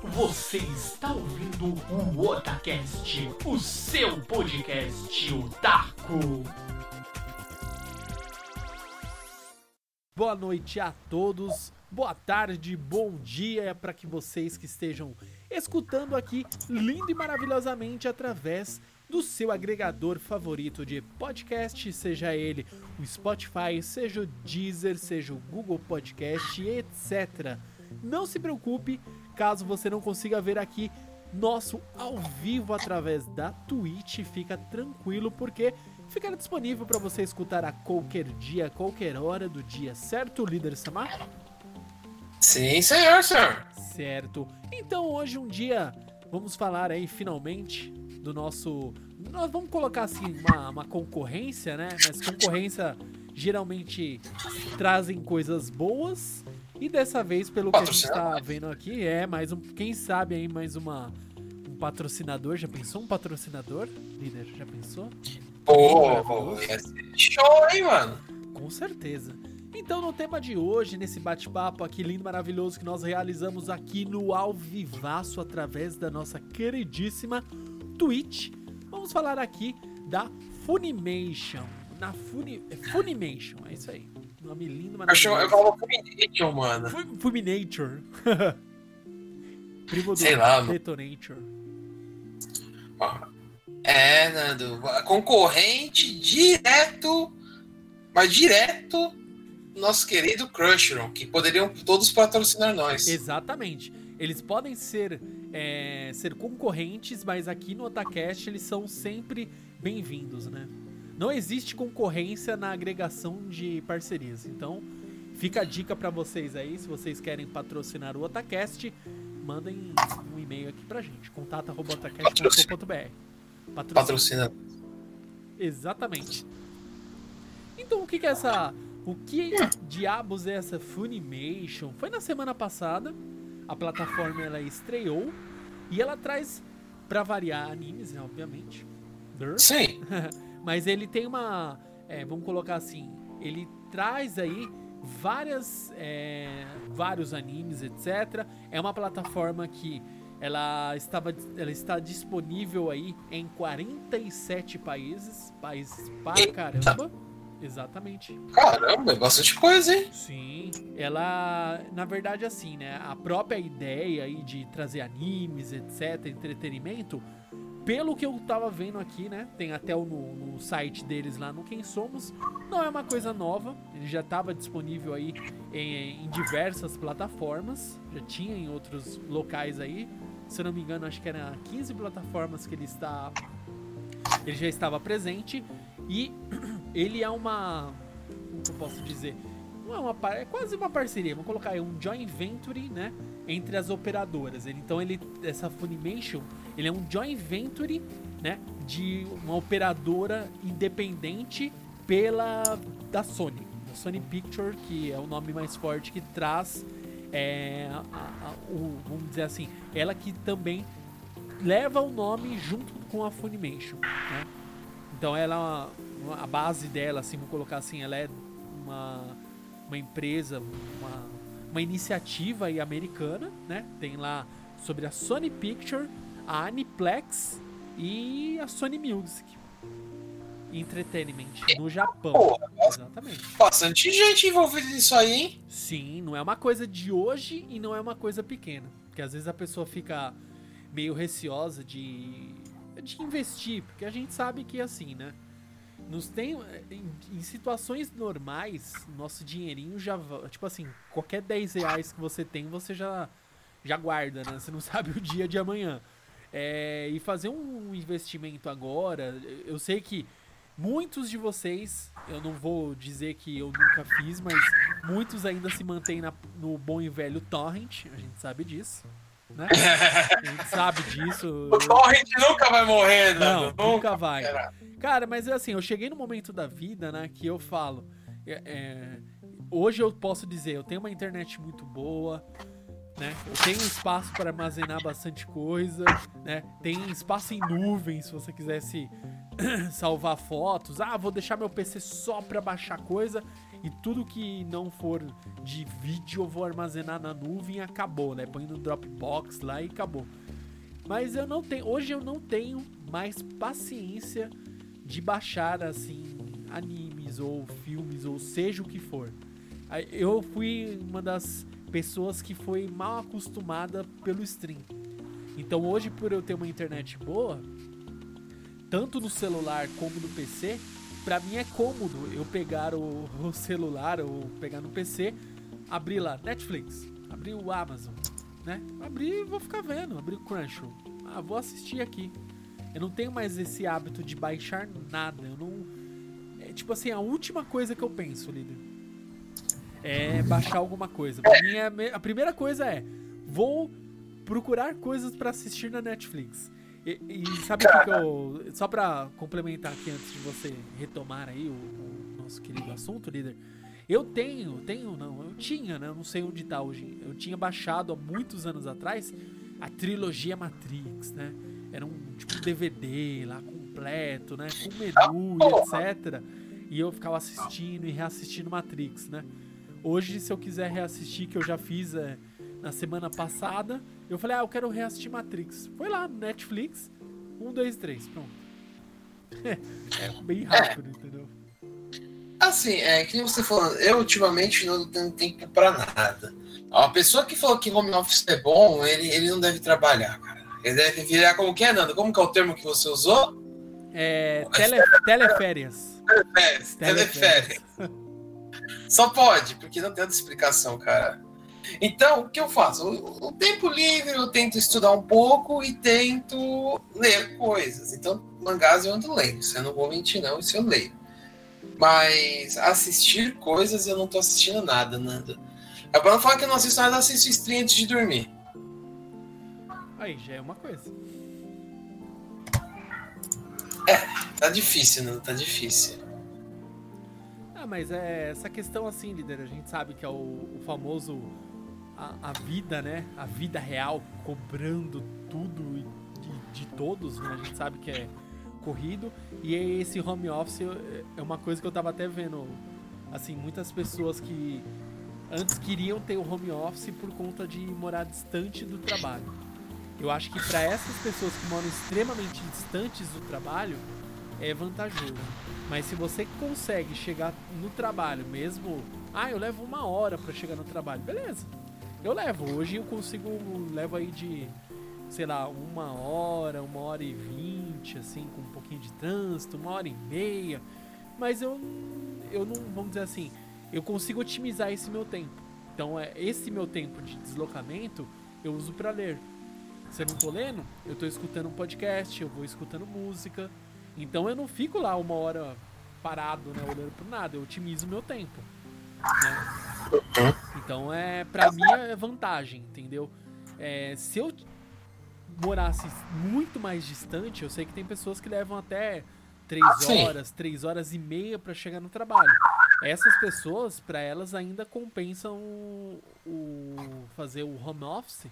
Você está ouvindo o Otacast, o seu podcast otaku. Boa noite a todos, boa tarde, bom dia para que vocês que estejam escutando aqui lindo e maravilhosamente através do seu agregador favorito de podcast, seja ele o Spotify, seja o Deezer, seja o Google Podcast, etc. Não se preocupe caso você não consiga ver aqui nosso ao vivo através da Twitch, fica tranquilo porque ficará disponível para você escutar a qualquer dia, a qualquer hora do dia, certo, líder Samar? Sim, senhor, senhor. Certo. Então hoje um dia vamos falar aí finalmente do nosso. Nós vamos colocar assim uma, uma concorrência, né? Mas concorrência geralmente trazem coisas boas. E dessa vez, pelo que a gente tá vendo aqui, é mais um. Quem sabe aí mais uma. Um patrocinador. Já pensou um patrocinador? Líder, já pensou? Pô, ia ser show, hein, mano? Com certeza. Então, no tema de hoje, nesse bate-papo aqui lindo, maravilhoso que nós realizamos aqui no Alvivaço através da nossa queridíssima Twitch, vamos falar aqui da Funimation. Na Funi... É Funimation, é isso aí. Nome lindo, maravilhoso. Eu, eu falo Fumination, mano. Fuminator. Primo do Sei lá, Detonator. É, Nando. Concorrente direto, mas direto nosso querido Crushron, que poderiam todos patrocinar nós. Exatamente. Eles podem ser, é, ser concorrentes, mas aqui no Otacast eles são sempre bem-vindos, né? Não existe concorrência na agregação de parcerias. Então, fica a dica para vocês aí, se vocês querem patrocinar o Otacast, mandem um e-mail aqui pra gente, contato@otacast.com.br. Patrocina. Patrocina. Exatamente. Então, o que, que é essa o que diabos é essa Funimation? Foi na semana passada, a plataforma ela estreou e ela traz, para variar, animes, né, obviamente. Sim. Mas ele tem uma, é, vamos colocar assim, ele traz aí várias, é, vários animes, etc. É uma plataforma que ela estava, ela está disponível aí em 47 países, países para caramba. Exatamente. Caramba, é bastante coisa, hein? Sim. Ela, na verdade, assim, né? A própria ideia aí de trazer animes, etc., entretenimento, pelo que eu tava vendo aqui, né? Tem até no, no site deles lá no Quem Somos. Não é uma coisa nova. Ele já estava disponível aí em, em, diversas plataformas. Já tinha em outros locais aí. Se eu não me engano, acho que era 15 plataformas que ele está. Ele já estava presente. E ele é uma. Como que eu posso dizer? Não é uma é quase uma parceria. Vamos colocar aí um joint venture, né? Entre as operadoras. Ele, então ele. Essa Funimation, ele é um joint venture, né? De uma operadora independente pela. da Sony. Da Sony Picture, que é o nome mais forte que traz. É, a, a, o, vamos dizer assim, ela que também leva o nome junto com a Funimation, né? Então ela a base dela, assim, vou colocar assim, ela é uma, uma empresa, uma, uma iniciativa aí americana, né? Tem lá sobre a Sony Picture, a Aniplex e a Sony Music. Entertainment no Japão. Porra, Exatamente. Bastante gente envolvida nisso aí, hein? Sim, não é uma coisa de hoje e não é uma coisa pequena. Porque às vezes a pessoa fica meio receosa de de investir, porque a gente sabe que é assim, né? Nos tem, em, em, situações normais, nosso dinheirinho já. Tipo assim, qualquer 10 reais que você tem, você já, já guarda, né? Você não sabe o dia de amanhã. É, e fazer um investimento agora, eu sei que muitos de vocês, eu não vou dizer que eu nunca fiz, mas muitos ainda se mantêm na, no bom e velho torrent, a gente sabe disso né? A gente sabe disso. O Torrent nunca vai morrer, né? Não, nunca, vai. Cara, mas assim, eu cheguei no momento da vida, né, que eu falo. É, é, hoje eu posso dizer, eu tenho uma internet muito boa, né? Eu tenho espaço para armazenar bastante coisa, né? Tem espaço em nuvem se você quisesse salvar fotos. Ah, vou deixar meu PC só para baixar coisa. E tudo que não for de vídeo eu vou armazenar na nuvem acabou, né? Põe no Dropbox lá e acabou. Mas eu não tenho, hoje eu não tenho mais paciência de baixar assim animes ou filmes ou seja o que for. Eu fui uma das pessoas que foi mal acostumada pelo stream. Então hoje por eu ter uma internet boa, tanto no celular como no PC, para mim é cômodo eu pegar o, o, celular ou pegar no PC, abrir lá Netflix, abrir o Amazon, né? Abrir e vou ficar vendo, abrir o Crunchyroll. Ah, vou assistir aqui. Eu não tenho mais esse hábito de baixar nada. Eu não. É tipo assim, a última coisa que eu penso, líder, é baixar alguma coisa. Pra mim, é a primeira coisa é: vou procurar coisas para assistir na Netflix. E, e sabe o que eu. Só pra complementar aqui antes de você retomar aí o, o nosso querido assunto, líder. Eu tenho, tenho não, eu tinha, né? Eu não sei onde tá hoje. Eu tinha baixado há muitos anos atrás a trilogia Matrix, né? Era um tipo DVD lá completo, né? Com menu e etc. E eu ficava assistindo e reassistindo Matrix, né? Hoje, se eu quiser reassistir, que eu já fiz é, na semana passada, eu falei, ah, eu quero reassistir Matrix. Foi lá, Netflix, um, dois, três, pronto. é bem rápido, é. entendeu? Assim, é que você falou, eu ultimamente não tenho tempo pra nada. A pessoa que falou que home office é bom, ele, ele não deve trabalhar, cara. Ele deve virar como que é, Nando? Como que é o termo que você usou? É. Tele, teleférias. Teleférias. Teleférias. Só pode, porque não tem outra explicação, cara. Então, o que eu faço? O, tempo livre eu tento estudar um pouco e tento ler coisas. Então, mangás eu ando lendo. Isso eu não vou mentir, não. Isso eu leio. Mas assistir coisas eu não tô assistindo nada, nada. É pra não falar que eu não assisto nada, eu assisto stream antes de dormir. Aí já é uma coisa. É, tá difícil, né? Tá difícil. Ah, mas é essa questão assim, líder, a gente sabe que é o, o famoso a, a, vida, né? A vida real cobrando tudo de, de todos, né? A gente sabe que é corrido e esse home office é uma coisa que eu tava até vendo, assim, muitas pessoas que antes queriam ter o home office por conta de morar distante do trabalho. Eu acho que para essas pessoas que moram extremamente distantes do trabalho é vantajoso. Mas se você consegue chegar no trabalho mesmo, ah, eu levo uma hora para chegar no trabalho, beleza? Eu levo. Hoje eu consigo levo aí de sei lá uma hora, uma hora e vinte, assim, com um pouquinho de trânsito, uma hora e meia. Mas eu eu não vamos dizer assim eu consigo otimizar esse meu tempo. Então, é esse meu tempo de deslocamento eu uso para ler. Se eu não tô lendo, eu tô escutando um podcast, eu vou escutando música. Então eu não fico lá uma hora parado, né, olhando por nada, eu otimizo meu tempo. Né? Então é, pra mim é vantagem, entendeu? É, se eu morasse muito mais distante, eu sei que tem pessoas que levam até 3 ah, horas, 3 horas e meia para chegar no trabalho essas pessoas, para elas ainda compensam o, o, fazer o home office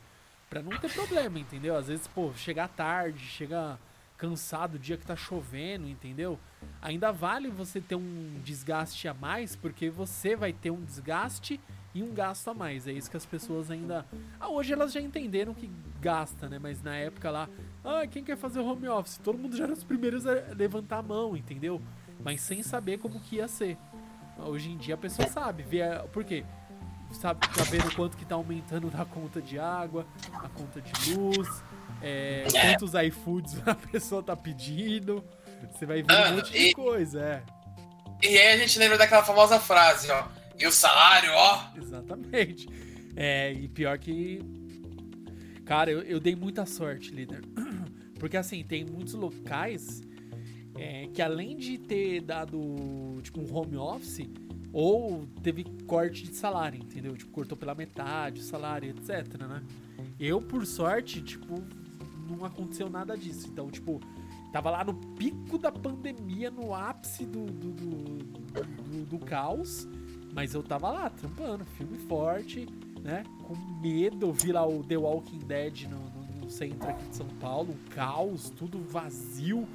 para não ter problema, entendeu? Às vezes, pô, chegar tarde, chegar cansado, o dia que tá chovendo, entendeu? Ainda vale você ter um desgaste a mais, porque você vai ter um desgaste e um gasto a mais. É isso que as pessoas ainda. Ah, hoje elas já entenderam que gasta, né? Mas na época lá, ah, quem quer fazer home office? Todo mundo já era os primeiros a levantar a mão, entendeu? Mas sem saber como que ia ser. Hoje em dia a pessoa sabe, vê, por quê? Sabe, tá vendo quanto que tá aumentando a conta de água, a conta de luz, é, quantos iFoods a pessoa tá pedindo. Você vai ver um monte de coisa, é. E aí a gente lembra daquela famosa frase, ó. E o salário, ó. Exatamente. É, e pior que. Cara, eu, eu dei muita sorte, líder. Porque assim, tem muitos locais é, que além de ter dado tipo um home office, ou teve corte de salário, entendeu? Tipo, cortou pela metade o salário, etc, né? Eu, por sorte, tipo, não aconteceu nada disso. Então, tipo, tava lá no pico da pandemia, no ápice do, do, do, do, do caos, mas eu tava lá, trampando, filme forte, né? Com medo, vi lá o The Walking Dead no, no, no centro aqui de São Paulo, um caos, tudo vazio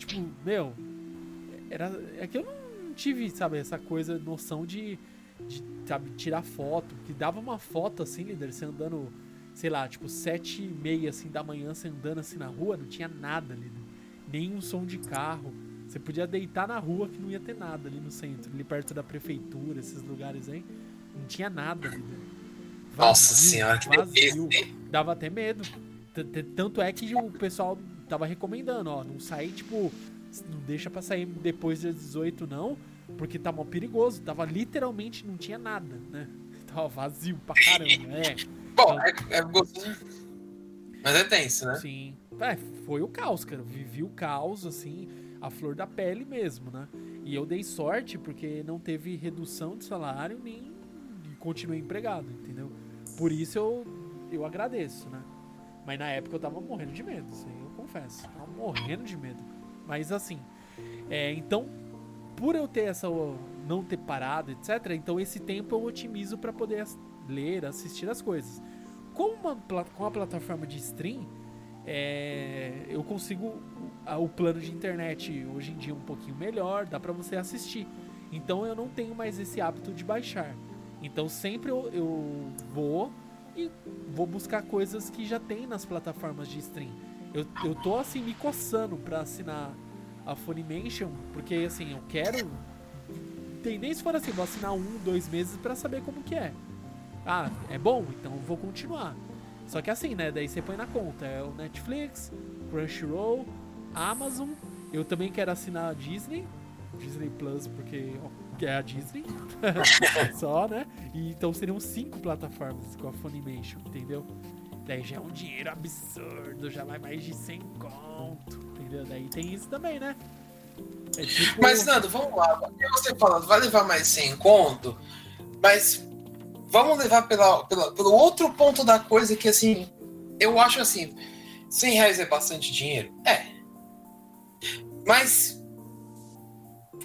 Tipo, meu, era, é que eu não tive, sabe, essa coisa, noção de, de sabe, tirar foto. Que dava uma foto assim, líder, você andando, sei lá, tipo, sete e meia assim da manhã, você andando assim na rua, não tinha nada, líder. Nenhum som de carro. Você podia deitar na rua que não ia ter nada ali no centro, ali perto da prefeitura, esses lugares aí. Não tinha nada, líder. Vazio, Nossa senhora, que vazio. Dava até medo. Tanto é que o pessoal tava recomendando, ó, não sair, tipo, não deixa pra sair depois das 18, não, porque tá mó perigoso. Tava literalmente, não tinha nada, né? Tava vazio pra caramba, é. Bom, então, é, é gostoso. Mas é tenso, né? Sim. É, foi o caos, cara. Vivi o caos, assim, a flor da pele mesmo, né? E eu dei sorte porque não teve redução de salário nem continuei empregado, entendeu? Por isso eu, eu agradeço, né? Mas na época eu tava morrendo de medo, aí eu confesso. Tava morrendo de medo. Mas assim, é, então, por eu ter essa. não ter parado, etc., então esse tempo eu otimizo para poder ler, assistir as coisas. Com, uma, com a plataforma de stream, é, eu consigo o plano de internet hoje em dia um pouquinho melhor, dá para você assistir. Então eu não tenho mais esse hábito de baixar. Então sempre eu, eu vou e vou buscar coisas que já tem nas plataformas de stream. Eu, eu tô assim me coçando pra assinar a Funimation, porque assim, eu quero. Tem nem se for assim, vou assinar um, dois meses para saber como que é. Ah, é bom? Então eu vou continuar. Só que assim, né? Daí você põe na conta. É o Netflix, Crunchyroll, Amazon. Eu também quero assinar a Disney. Disney Plus, porque que é a Disney. Só, né? E, então seriam cinco plataformas com a Funimation, entendeu? Daí já é um dinheiro absurdo, já vai mais de 100 conto, entendeu? Daí tem isso também, né? É tipo... Mas, Nando, vamos lá. Você falando, vai levar mais 100 conto, mas vamos levar pela, pela, pelo outro ponto da coisa que, assim, eu acho assim, 100 reais é bastante dinheiro? É. Mas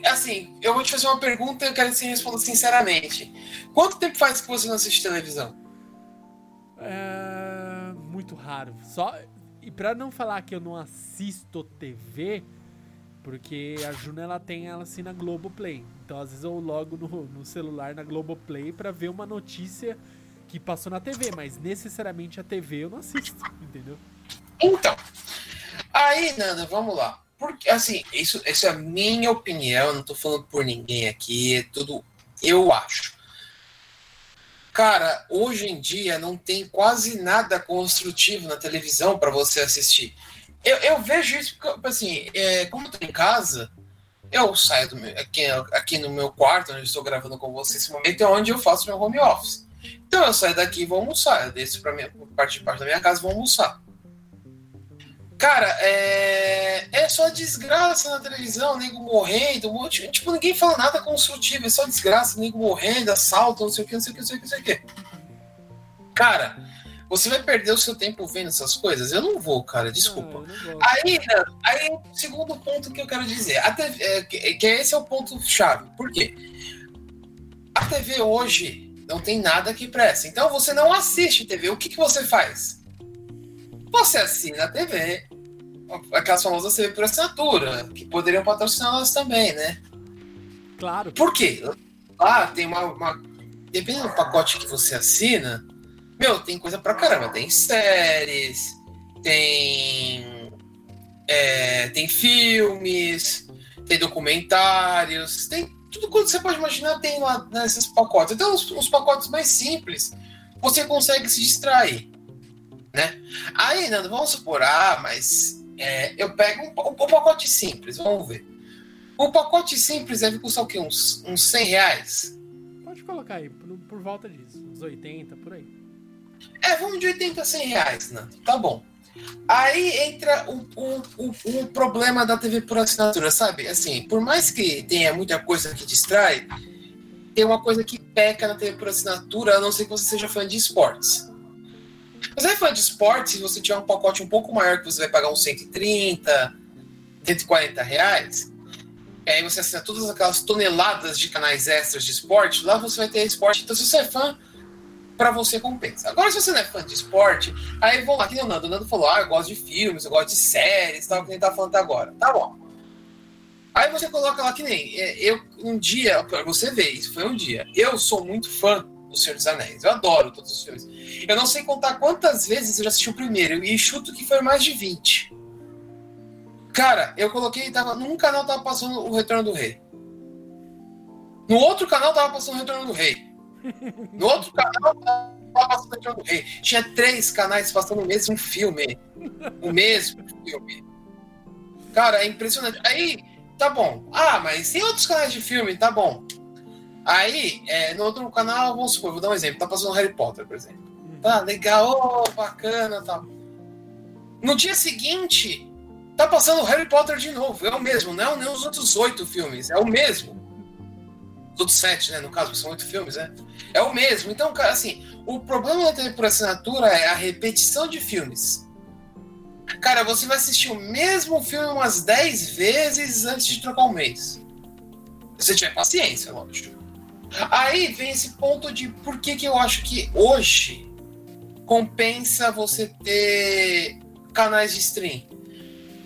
assim, eu vou te fazer uma pergunta e eu quero que você responda sinceramente. Quanto tempo faz que você não assiste televisão? É, muito raro. Só e para não falar que eu não assisto TV, porque a Juna ela tem ela assim na Globoplay. Então às vezes eu logo no, no celular na Globoplay para ver uma notícia que passou na TV, mas necessariamente a TV eu não assisto, entendeu? Então, aí, Nanda, vamos lá. Porque, assim, isso, isso é a minha opinião, não tô falando por ninguém aqui, é tudo eu acho. Cara, hoje em dia não tem quase nada construtivo na televisão para você assistir. Eu, eu, vejo isso, porque, assim, é, como eu tô em casa, eu saio do meu, aqui, aqui no meu quarto, onde estou gravando com você esse momento, é onde eu faço meu home office. Então eu saio daqui e vou almoçar. Eu desço para minha parte de parte da minha casa e vou almoçar. Cara, é, é só desgraça na televisão, nego morrendo, tipo, ninguém fala nada construtivo, é só desgraça, nego morrendo, assalto, não sei o que, não sei o que, não sei o que, não sei o que. Cara, você vai perder o seu tempo vendo essas coisas? Eu não vou, cara, desculpa. Não, aí, aí, segundo ponto que eu quero dizer, a TV, é, que esse é o ponto chave. Por quê? A TV hoje não tem nada que preste. Então você não assiste TV. O que, que você faz? Você assina a TV, aquelas famosas TV por assinatura, que poderiam patrocinar nós também, né? Claro. Por quê? Lá tem uma, uma. Dependendo do pacote que você assina, meu, tem coisa pra caramba. Tem séries, tem. É, tem filmes, tem documentários, tem tudo quanto você pode imaginar tem lá nesses pacotes. Então, os, os pacotes mais simples, você consegue se distrair né? Aí, Nando, vamos supor, ah, mas é, eu pego um, um, um, pacote simples, vamos ver. O pacote simples deve custar o quê? Uns, uns 100 reais? Pode colocar aí, por, por volta disso, uns 80, por aí. É, vamos de 80 a 100 reais, Nando, tá bom. Aí entra o, o, o, o, problema da TV por assinatura, sabe? Assim, por mais que tenha muita coisa que distrai, tem uma coisa que peca na TV por assinatura, a não ser que você seja fã de esportes. Mas aí fã de esporte, se você tiver um pacote um pouco maior, que você vai pagar uns 130, 140 reais, aí você assina todas aquelas toneladas de canais extras de esporte, lá você vai ter esporte. Então, se você é fã, para você compensa. Agora, se você não é fã de esporte, aí vamos lá, que nem o Nando. O, Nando. falou, ah, eu gosto de filmes, eu gosto de séries, tal, que gente tá falando até agora. Tá bom. Aí você coloca lá que nem. é, Eu, um dia, você ver, isso foi um dia. Eu sou muito fã do Senhor dos Anéis. Eu adoro todos os filmes. Eu não sei contar quantas vezes eu já assisti o primeiro. E chuto que foi mais de 20. Cara, eu coloquei, tava, num canal tava passando o Retorno do Rei. No outro canal tava passando o Retorno do Rei. No outro canal tava passando o Rei. Tinha três canais passando o mesmo filme. O mesmo filme. Cara, é impressionante. Aí, tá bom. Ah, mas tem outros canais de filme, tá bom. Aí, é, no outro canal, vamos supor, vou dar um exemplo. Tá passando Harry Potter, por exemplo. Tá, legal, oh, bacana, tá. No dia seguinte, tá passando Harry Potter de novo. É o mesmo, não é nem os outros oito filmes, é o mesmo. Os outros sete, né? No caso, são oito filmes, né? É o mesmo. Então, cara, assim, o problema da TV por assinatura é a repetição de filmes. Cara, você vai assistir o mesmo filme umas 10 vezes antes de trocar um mês. Se você tiver paciência, lógico. Aí vem esse ponto de por que, que eu acho que hoje compensa você ter canais de stream.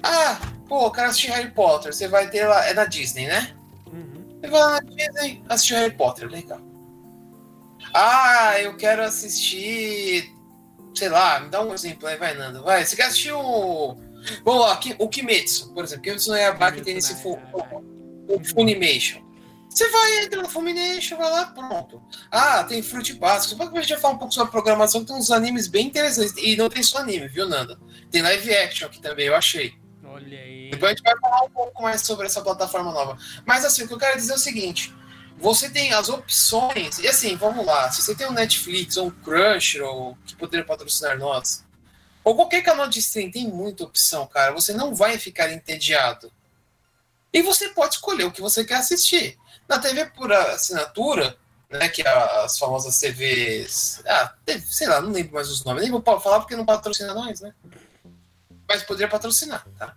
Ah, pô, eu quero assistir Harry Potter. Você vai ter lá. É da Disney, né? Você vai lá na Disney assistir Harry Potter, legal. Ah, eu quero assistir. Sei lá, me dá um exemplo aí, vai, Nando. Vai, você quer assistir o. Vamos lá, Ki- o Kimetsu, por exemplo. Kimetsu no Yaiba que tem esse Kimetsu no fu- Yaiba. o Funimation. Você vai, entra no Funimation, vai lá, pronto. Ah, tem Fruit Basket. Depois a gente vai falar um pouco sobre a programação, que tem uns animes bem interessantes. E não tem só anime, viu, Nanda? Tem live action aqui também, eu achei. Olha aí. Depois a gente vai falar um pouco mais sobre essa plataforma nova. Mas assim, o que eu quero dizer é o seguinte: você tem as opções, e assim, vamos lá, se você tem um Netflix ou um Crunchyroll que poderia patrocinar nós, ou qualquer canal de stream, tem muita opção, cara. Você não vai ficar entediado. E você pode escolher o que você quer assistir. Na TV por assinatura, né, que é as famosas TVs. Ah, sei lá, não lembro mais os nomes. Nem vou falar porque não patrocina nós, né? Mas poderia patrocinar, tá?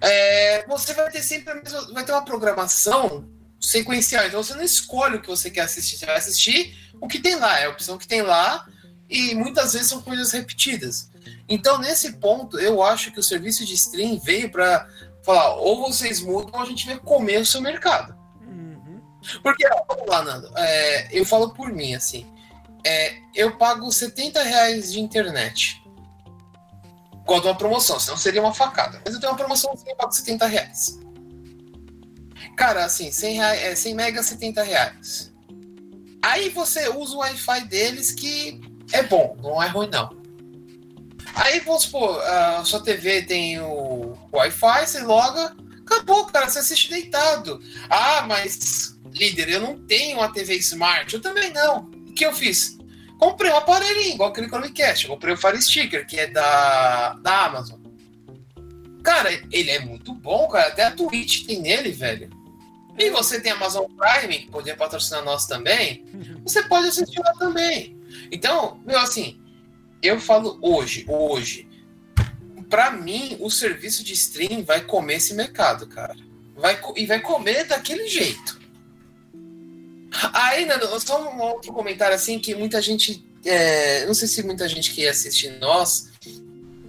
É, você vai ter sempre a mesma, vai ter uma programação sequencial. Então você não escolhe o que você quer assistir, você vai assistir o que tem lá, é a opção que tem lá, e muitas vezes são coisas repetidas. Então, nesse ponto, eu acho que o serviço de stream veio para falar, ou vocês mudam, ou a gente vai comer o seu mercado. Uhum. Porque, vamos lá, Nando, é, eu falo por mim, assim, é, eu pago 70 reais de internet. Com uma promoção, senão seria uma facada. Mas eu tenho uma promoção que eu pago 70 reais. Cara, assim, 100, reais, é, 100 mega, 70 reais. Aí você usa o Wi-Fi deles que é bom, não é ruim não. Aí vamos supor, a sua TV tem o Wi-Fi, você loga, acabou, cara, você assiste deitado. Ah, mas líder, eu não tenho uma TV Smart, eu também não. O que eu fiz? Comprei um aparelhinho, igual aquele Chromecast. Eu comprei o Fire Sticker, que é da, da Amazon. Cara, ele é muito bom, cara. Até a Twitch tem nele, velho. E você tem a Amazon Prime, que poderia patrocinar nós também. Você pode assistir lá também. Então, meu, assim, eu falo hoje, hoje. Pra mim, o serviço de stream vai comer esse mercado, cara. Vai, e vai comer daquele jeito. Aí, Nando, só um outro comentário assim que muita gente. é, não sei se muita gente que assiste nós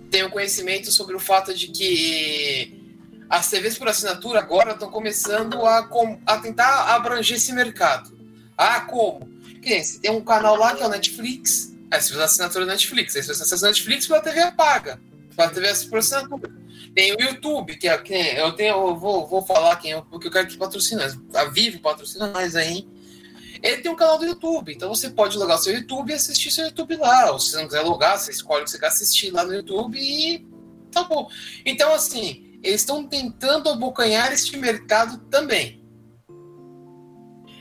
tem o conhecimento sobre o fato de que as TVs por assinatura agora estão começando a, com- a tentar abranger esse mercado. Ah, como? Que você tem um canal lá que é o Netflix. Aí você faz assinatura do Netflix. Aí você o Netflix pela TV paga. Pela TV por assinatura. Tem o YouTube, que é que nem- eu tenho, eu vou, vou falar quem é, porque eu quero que patrocina. A Vivo patrocina nós aí. Ele tem um canal do YouTube, então você pode logar o seu YouTube e assistir seu YouTube lá. Ou se você não quiser logar, você escolhe o que você quer assistir lá no YouTube e tá bom. Então, assim, eles estão tentando abocanhar este mercado também.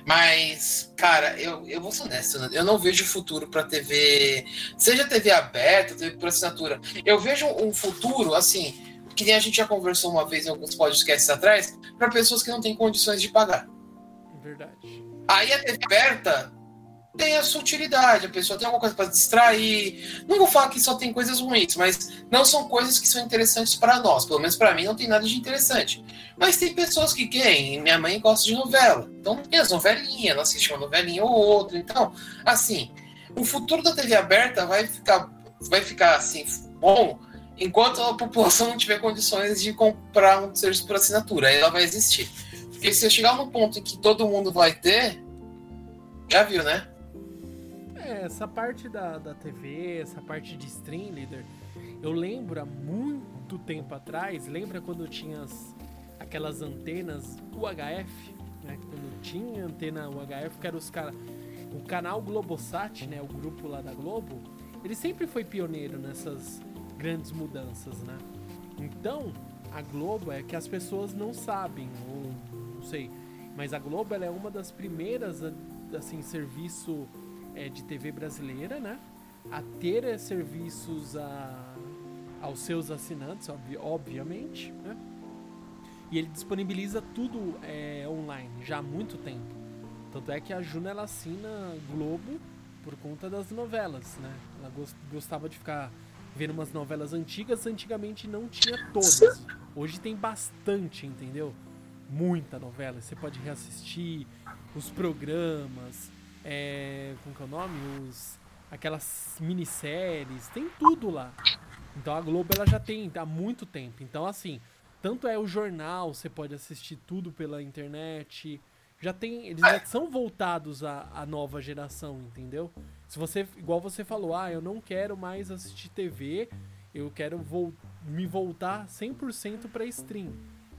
Mas, cara, eu, eu vou ser honesto, né? eu não vejo futuro para TV, seja TV aberta, TV por assinatura. Eu vejo um futuro, assim, que nem a gente já conversou uma vez em alguns podcasts atrás, para pessoas que não têm condições de pagar. Verdade. Aí a TV aberta tem a sua utilidade, a pessoa tem alguma coisa para distrair. Não vou falar que só tem coisas ruins, mas não são coisas que são interessantes para nós. Pelo menos para mim não tem nada de interessante. Mas tem pessoas que querem. Minha mãe gosta de novela. Então tem as novelinhas, ela assiste uma novelinha ou outra. Então, assim, o futuro da TV aberta vai ficar, vai ficar assim, bom enquanto a população não tiver condições de comprar um serviço por assinatura, aí ela vai existir. Porque se eu chegar no ponto em que todo mundo vai ter, já viu, né? É, essa parte da, da TV, essa parte de stream, líder, eu lembro há muito tempo atrás, lembra quando tinha as, aquelas antenas UHF, né? Quando tinha antena UHF, que era os caras. O canal Globosat, né? O grupo lá da Globo, ele sempre foi pioneiro nessas grandes mudanças, né? Então, a Globo é que as pessoas não sabem, ou sei, mas a Globo ela é uma das primeiras, assim, serviço é, de TV brasileira, né? A ter é, serviços a, aos seus assinantes, ob, obviamente, né? E ele disponibiliza tudo é, online já há muito tempo. Tanto é que a Juna ela assina Globo por conta das novelas, né? Ela gostava de ficar vendo umas novelas antigas, antigamente não tinha todas. Hoje tem bastante, entendeu? Muita novela. Você pode reassistir os programas, é, como que é o nome? Os, aquelas minisséries, tem tudo lá. Então a Globo ela já tem há muito tempo. Então assim, tanto é o jornal, você pode assistir tudo pela internet. Já tem, eles já são voltados à, à nova geração, entendeu? Se você, igual você falou, ah, eu não quero mais assistir TV, eu quero me voltar 100% para stream.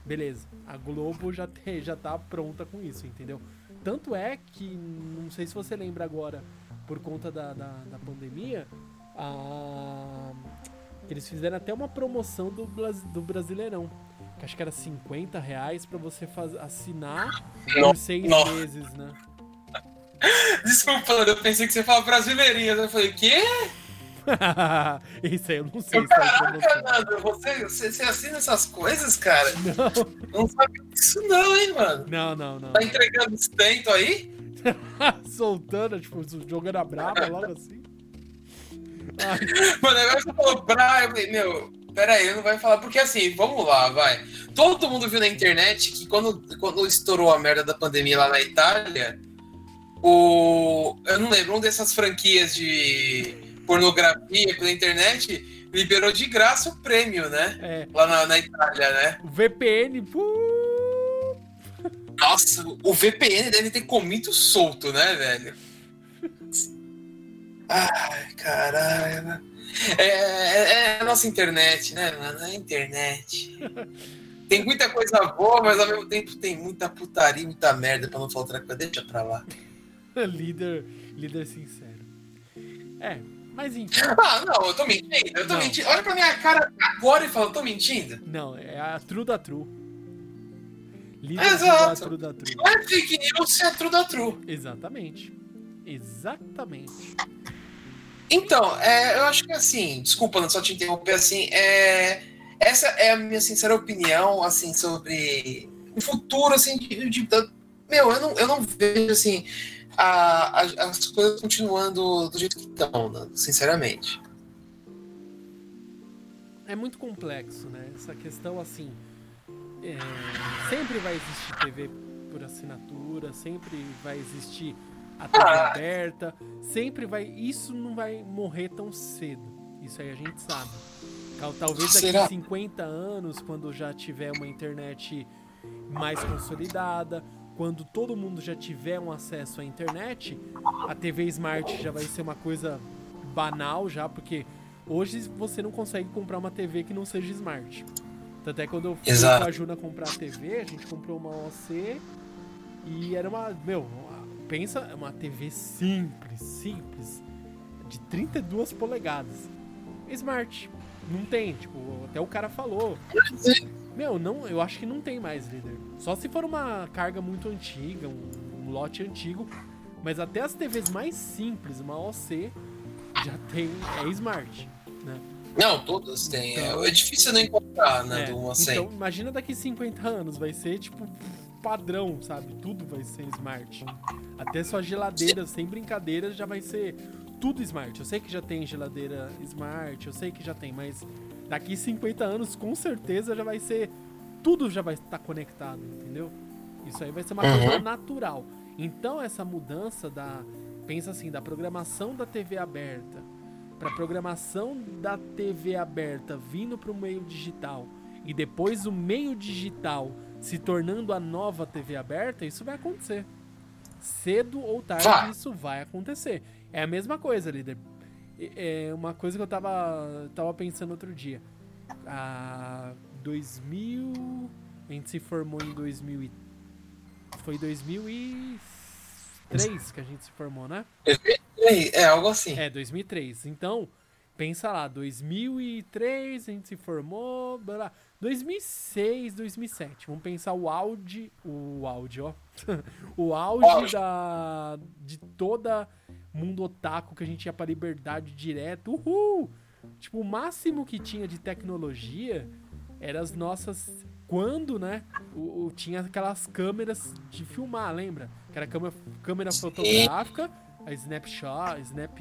Beleza, a Globo já, te, já tá pronta com isso, entendeu? Tanto é que, não sei se você lembra agora, por conta da, da, da pandemia, a, eles fizeram até uma promoção do, do Brasileirão que acho que era 50 reais pra você faz, assinar por seis meses, né? Desculpa, eu pensei que você falava brasileirinha. Eu falei, quê? Isso aí eu não sei. Eu, caraca, Nando, você, você, você, assina essas coisas, cara? Não. Não sabe disso não, hein, mano? Não, não, não. Tá entregando estento aí? Soltando, tipo, jogando a braba logo assim. Ai. Mano, agora você falou braba, eu falei, meu, pera aí, não vai falar. Porque assim, vamos lá, vai. Todo mundo viu na internet que quando, quando estourou a merda da pandemia lá na Itália, o. Eu não lembro, um dessas franquias de pornografia pela internet liberou de graça o prêmio, né? É. Lá na, na Itália, né? O VPN, Nossa, o VPN deve ter comido solto, né, velho? Ai, caralho. É, é, é, a nossa internet, né, mano? É a internet. Tem muita coisa boa, mas ao mesmo tempo tem muita putaria, muita merda pra não falar outra coisa. Deixa pra lá. líder, líder sincero. É, mas enfim. Ah, não, eu tô mentindo. Eu tô não. mentindo. Olha pra minha cara agora e fala, eu tô mentindo. Não, é a true da true. Líder Exato. true da true. Não é fake news, é true da true. Exatamente. Exatamente. Então, é, eu acho que assim, desculpa, não só te interromper assim, é, essa é a minha sincera opinião, assim, sobre o futuro, assim, de, de, de meu, eu não, eu não vejo, assim, a, a, as coisas continuando do jeito que estão, né? sinceramente. É muito complexo, né? Essa questão, assim, é, sempre vai existir TV por assinatura, sempre vai existir a TV ah. aberta, sempre vai. Isso não vai morrer tão cedo. Isso aí a gente sabe. Talvez daqui a 50 anos, quando já tiver uma internet mais consolidada, quando todo mundo já tiver um acesso à internet, a TV Smart já vai ser uma coisa banal já, porque hoje você não consegue comprar uma TV que não seja Smart. Tanto é que quando eu fui Exato. com a Juna comprar a TV, a gente comprou uma OC e era uma, meu, pensa, é uma TV simples, simples, de 32 polegadas. Smart. Não tem, tipo, até o cara falou. Meu, não, eu acho que não tem mais líder. Só se for uma carga muito antiga, um, um lote antigo. Mas até as TVs mais simples, uma OC, já tem. É smart, né? Não, todas têm. Então, é, é difícil não encontrar, né? É, do uma Então, imagina daqui 50 anos, vai ser tipo padrão, sabe? Tudo vai ser smart. Até sua geladeira, sem brincadeira, já vai ser tudo smart. Eu sei que já tem geladeira smart, eu sei que já tem, mas daqui 50 anos, com certeza, já vai ser. Tudo já vai estar conectado, entendeu? Isso aí vai ser uma uhum. coisa natural. Então, essa mudança da. Pensa assim, da programação da TV aberta, pra programação da TV aberta vindo pro meio digital e depois o meio digital se tornando a nova TV aberta, isso vai acontecer. Cedo ou tarde isso vai acontecer. É a mesma coisa, líder. É uma coisa que eu tava, tava pensando outro dia. A 2000. A gente se formou em 2000 e... Foi 2003 que a gente se formou, né? É, algo assim. É, 2003. Então, pensa lá, 2003 a gente se formou, blá, blá. 2006, 2007. Vamos pensar o auge, o auge, ó. o auge da de toda mundo otaku que a gente ia pra liberdade direto. Uhul! Tipo, o máximo que tinha de tecnologia era as nossas quando, né, o, o- tinha aquelas câmeras de filmar, lembra? Que era câmera, câmera fotográfica, a Snapshot, Snap,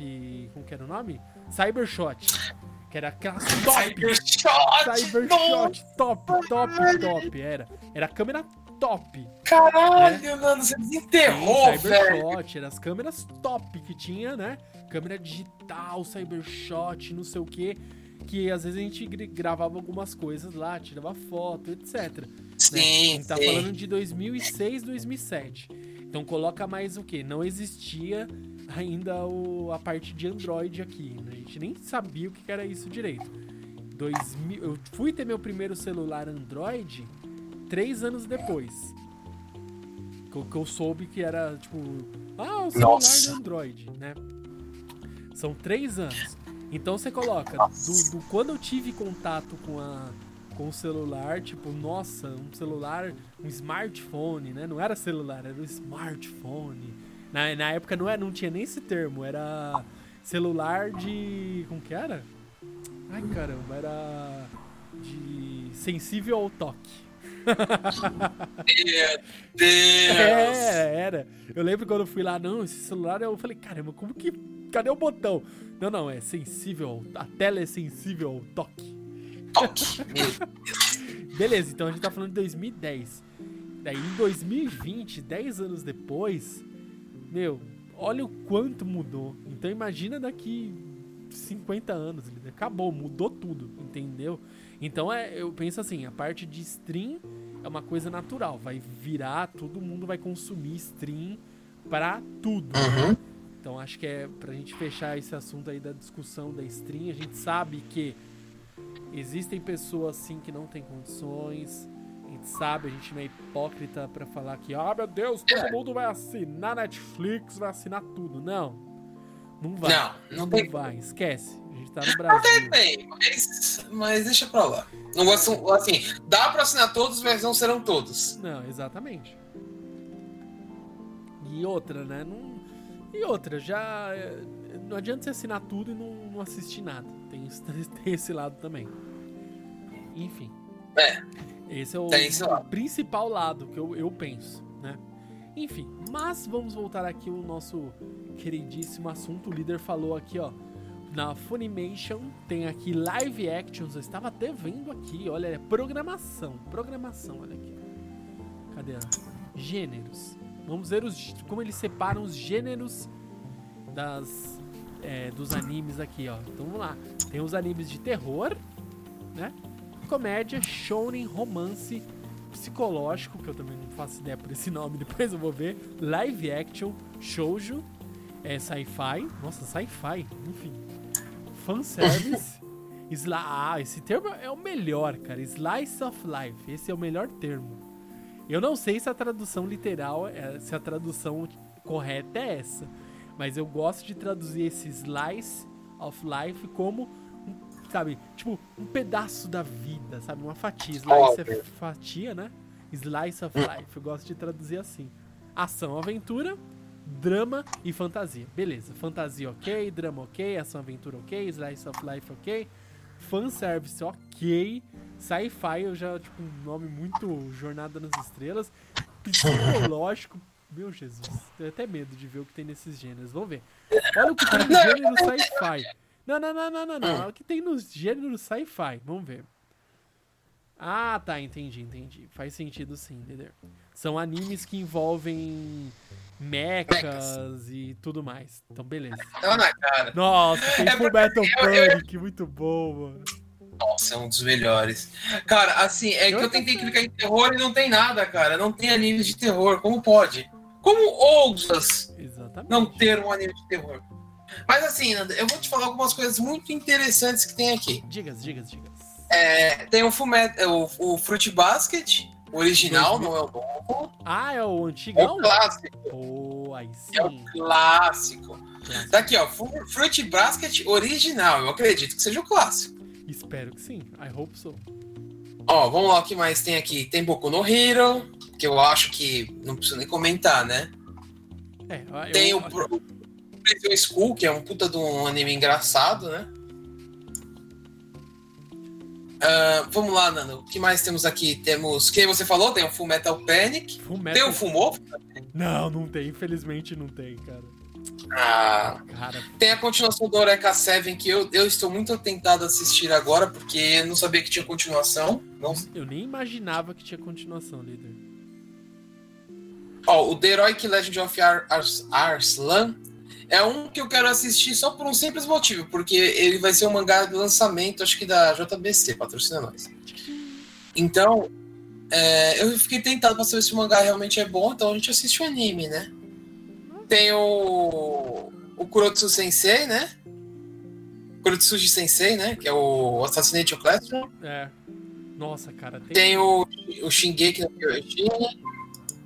como que era o nome? Cybershot. Que era aquelas top, Cybershot! Cybershot, top, top, top, era. Era a câmera top. Caralho, mano, você desenterrou, Sim. Cybershot, eram as câmeras top que tinha, né? Câmera digital, Cybershot, não sei o que. Que às vezes a gente gravava algumas coisas lá, tirava foto, etc. né? A Sim, gente tá falando de 2006, 2007. Então coloca mais o que? Não existia ainda o, a parte de Android aqui. né? A gente nem sabia o que era isso direito. 2000, eu fui ter meu primeiro celular Android três anos depois. Que, eu- que eu soube que era, tipo, ah, o celular Nossa. do Android, né? São três anos. Então você coloca, do, do quando eu tive contato com a com o celular, tipo, nossa, um celular, um smartphone, né? Não era celular, era um smartphone. Na, na época não, era, não tinha nem esse termo, era celular de. Como que era? Ai caramba, era de sensível ao toque. Meu Deus. É, era. Eu lembro quando eu fui lá, não, esse celular, eu falei, caramba, como que. Cadê o botão? Não, não, é sensível, a tela é sensível ao toque. Toque. Beleza, então a gente tá falando de 2010. Daí em 2020, 10 anos depois, meu, olha o quanto mudou. Então imagina daqui 50 anos, acabou, mudou tudo, entendeu? Então é, eu penso assim, a parte de stream é uma coisa natural, vai virar, todo mundo vai consumir stream pra tudo. Uhum. Então acho que é pra gente fechar esse assunto aí da discussão da stream, a gente sabe que existem pessoas assim que não têm condições. A gente sabe, a gente não é hipócrita pra falar que, ah, meu Deus, todo mundo vai assinar Netflix, vai assinar tudo. Não. Não vai. Não, não Não tem. vai, esquece. A gente tá no Brasil. Tem, mas, mas deixa pra lá. Não assim, dá pra assinar todos, mas não serão todos. Não, exatamente. E outra, né? Não... E outra, já. é, Não adianta você assinar tudo e não, não assistir nada. Tem, tem esse lado também. Enfim. É. Esse é o Tem principal lado que eu, eu penso, né? Enfim, mas vamos voltar aqui ao nosso queridíssimo assunto. O líder falou aqui, ó. Na Funimation tem aqui live actions. Eu estava até vendo aqui, olha, é programação. Programação, olha aqui. Cadê? Gêneros. Vamos ver os, como eles separam os gêneros das, é, dos animes aqui, ó. Então vamos lá. Tem os animes de terror, né? Comédia, shounen, romance, psicológico, que eu também não faço ideia por esse nome, depois eu vou ver. Live action, shoujo, é, sci-fi. Nossa, sci-fi, enfim. Fanservice. Sli ah, esse termo é o melhor, cara. Slice of life. Esse é o melhor termo. Eu não sei se a tradução literal, é, se a tradução correta é essa. Mas eu gosto de traduzir esse slice of life como, sabe, tipo, um pedaço da vida, sabe? Uma fatia. Slice é fatia, né? Slice of life. Eu gosto de traduzir assim. Ação, aventura, drama e fantasia. Beleza. Fantasia ok, drama ok, ação, aventura ok, slice of life ok, fanservice ok, sci-fi eu já, tipo, um nome muito Jornada nas Estrelas, psicológico, meu Jesus, tenho até medo de ver o que tem nesses gêneros. Vamos ver. Olha o que tem no gênero sci-fi. Não, não, não, não, não, não. Olha o que tem no gênero sci-fi. Vamos ver. Ah, tá, entendi, entendi. Faz sentido sim, líder. São animes que envolvem mechas e tudo mais. Então, beleza. Tá na cara. Nossa, tem É Full Metal eu- eu- Panic, muito bom, mano. Nossa, é um dos melhores. Cara, assim, é que eu tentei clicar em terror e não tem nada, cara. Não tem anime de terror. Como pode? Como ousas Exatamente. não ter um anime de terror? Mas assim, eu vou te falar algumas coisas muito interessantes que tem aqui. Digas, digas, digas. É, tem o, Fumet, o, o Fruit Basket, o original, 2000. não é o novo. Ah, é o É antigão? o clássico. Oh, aí É o sim. clássico. Clássico. Tá aqui, ó. Fruit Basket original. Eu acredito que seja o clássico. Espero que sim. I hope so. Ó, vamos lá, o que mais tem aqui? Tem Boku no Hero, que eu acho que não preciso nem comentar, né? É, eu, Tem eu, o o Prison School, que é um puta de um anime engraçado, né? Ah, vamos lá, Nando. O que mais temos aqui? Temos. Quem você falou? Tem o Full Metal Panic. Full Tem Metal... o Fumou? Não, não tem. Infelizmente não tem, cara. Ah, Cara, tem a continuação do Eureka 7, que eu, eu estou muito tentado a assistir agora, porque eu não sabia que tinha continuação. Não... eu nem imaginava que tinha continuação, líder. Ó, o The Heroic Legend of Ar Ars Arslan é um que eu quero assistir só por um simples motivo, porque ele vai ser um mangá de lançamento, acho que da JBC, patrocina nós. Então, é, eu fiquei tentado pra saber se o mangá realmente é bom, então a gente assiste o anime, né? Tem o, o Kurotsu Sensei, né? Kurotsuji Sensei, né? Que é o Assassination Classroom. É. Nossa, cara, tem, Tem o, o Shingeki no Kyojin,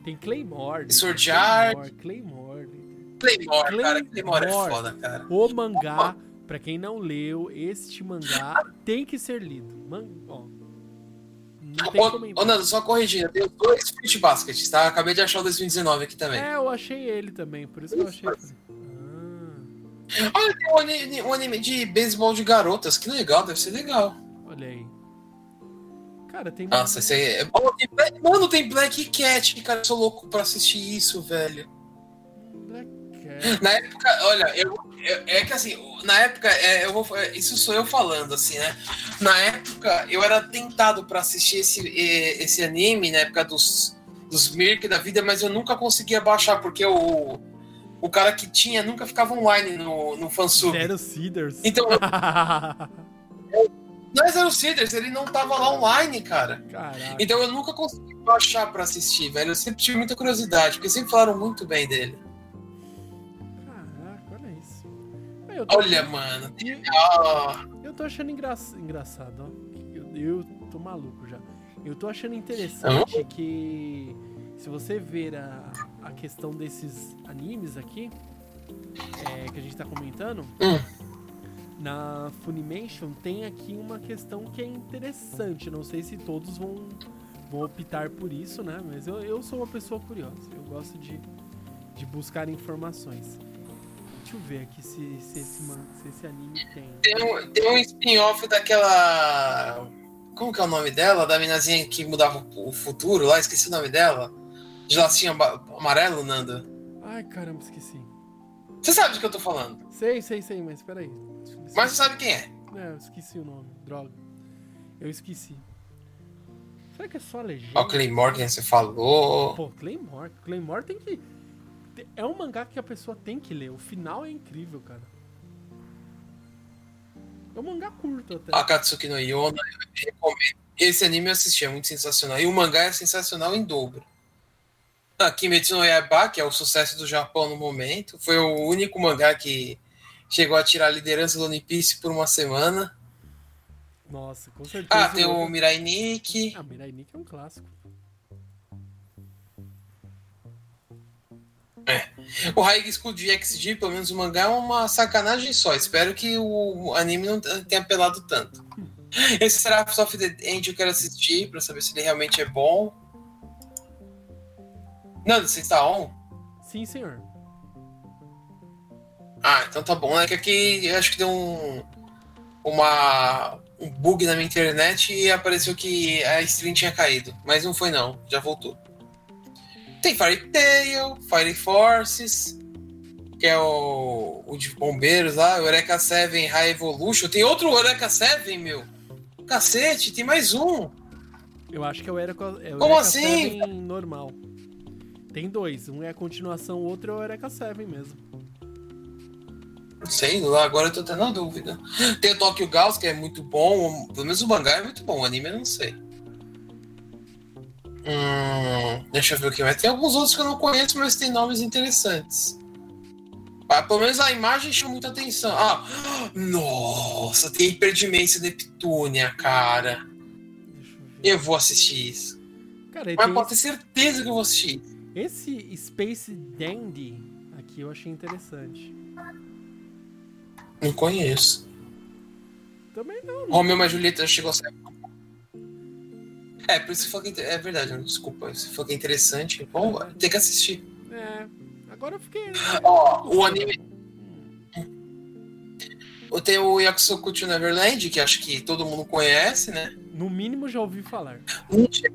tem Claymore. líder. Sword Art. Claymore, Claymore. Claymore, cara. Claymore é foda, cara. O mangá, pra quem não leu, este mangá tem que ser lido. Man... Ó, não tem Ô, como ô, Nando, só corrigindo, eu tenho dois Fruit Baskets, tá? Acabei de achar o 2019 aqui também. É, eu achei ele também, por isso que eu achei. Ah, Olha, tem um anime, um anime de beisebol de garotas, que legal, deve ser legal. olha aí. Cara, tem. Nossa, esse aí é Mano, tem Black Cat, cara, eu sou louco pra assistir isso, velho. Na época, olha, eu, eu- é que assim, na época, é, eu vou, é, isso sou eu falando, assim, né? Na época, eu era tentado pra assistir esse, esse anime, na época dos, dos Mirk da vida, mas eu nunca conseguia baixar, porque o, o cara que tinha nunca ficava online no, no fansub. Zero Cedars. Então, nós era o Cedars, ele não tava lá online, cara. Caraca. Então eu nunca consegui baixar pra assistir, velho. Eu sempre tive muita curiosidade, porque sempre falaram muito bem dele. Eu tô Olha, achando- mano. Eu tô achando engra... engraçado, ó. Eu, eu tô maluco já. Eu tô achando interessante que se você ver a, a questão desses animes aqui, é, que a gente tá comentando, Hum. na Funimation tem aqui uma questão que é interessante. Não sei se todos vão, vão optar por isso, né? Mas eu, eu sou uma pessoa curiosa. Eu gosto de, de buscar informações. Deixa eu ver aqui se, se, esse, se esse anime tem. tem um, tem um spin-off daquela. Como que é o nome dela? Da minazinha que mudava o futuro lá, esqueci o nome dela. De lacinho amarelo, Nanda. Ai, caramba, esqueci. Você sabe do que eu tô falando. Sei, sei, sei, mas peraí. Mas você sabe quem é. É, eu esqueci o nome. Droga. Eu esqueci. Será que é só a legenda? Ó, Claymore que você falou. Pô, Claymore. Claymore tem que. É um mangá que a pessoa tem que ler. O final é incrível, cara. É um mangá curto até. Akatsuki no Yona, eu recomendo. Esse anime eu assisti, é muito sensacional. E o mangá é sensacional em dobro. Ah, Kimetsu no Yaiba, que é o sucesso do Japão no momento, foi o único mangá que chegou a tirar a liderança do One Piece por uma semana. Nossa, com certeza. Ah, tem o Mirai Nikki. Ah, Mirai Nikki é um clássico. O High School DxD, pelo menos o mangá, é uma sacanagem só. Espero que o anime não tenha apelado tanto. Esse Seraphs of the End eu quero assistir pra saber se ele realmente é bom. Nando, você está on? Sim, senhor. Ah, então tá bom. É que aqui eu acho que deu um, uma, um bug na minha internet e apareceu que a stream tinha caído. Mas não foi não, já voltou. Tem Fairy Tail, Fire Forces, que é o, o de bombeiros lá, o Eureka 7 High Evolution. Tem outro Eureka 7, meu. Cacete, tem mais um. Eu acho que é o Erika. É o Como Eureka assim? Normal. Tem dois. Um é a continuação, o outro é o Eureka 7 mesmo. Sei lá, agora eu tô tendo dúvida. Tem o Tokyo Ghoul, que é muito bom. Pelo menos o mangá é muito bom, o anime eu não sei. Hum, deixa eu ver o que mais. Tem alguns outros que eu não conheço, mas tem nomes interessantes. Ah, pelo menos a imagem chama muita atenção. Ah, nossa, tem Imperdimência Neptúnia, cara. Eu vou assistir isso. Cara, e Mas pode ter certeza que eu vou assistir. esse Space Dandy aqui eu achei interessante. Não conheço. Também não. Romeu mais Julieta chegou a ser. É, por isso que foi que é verdade, desculpa. Se for que é interessante, bom, tem que assistir. É. Agora eu fiquei. Ó, o anime. Tem o Yakusoku to Neverland, que acho que todo mundo conhece, né? No mínimo já ouvi falar. Ninja.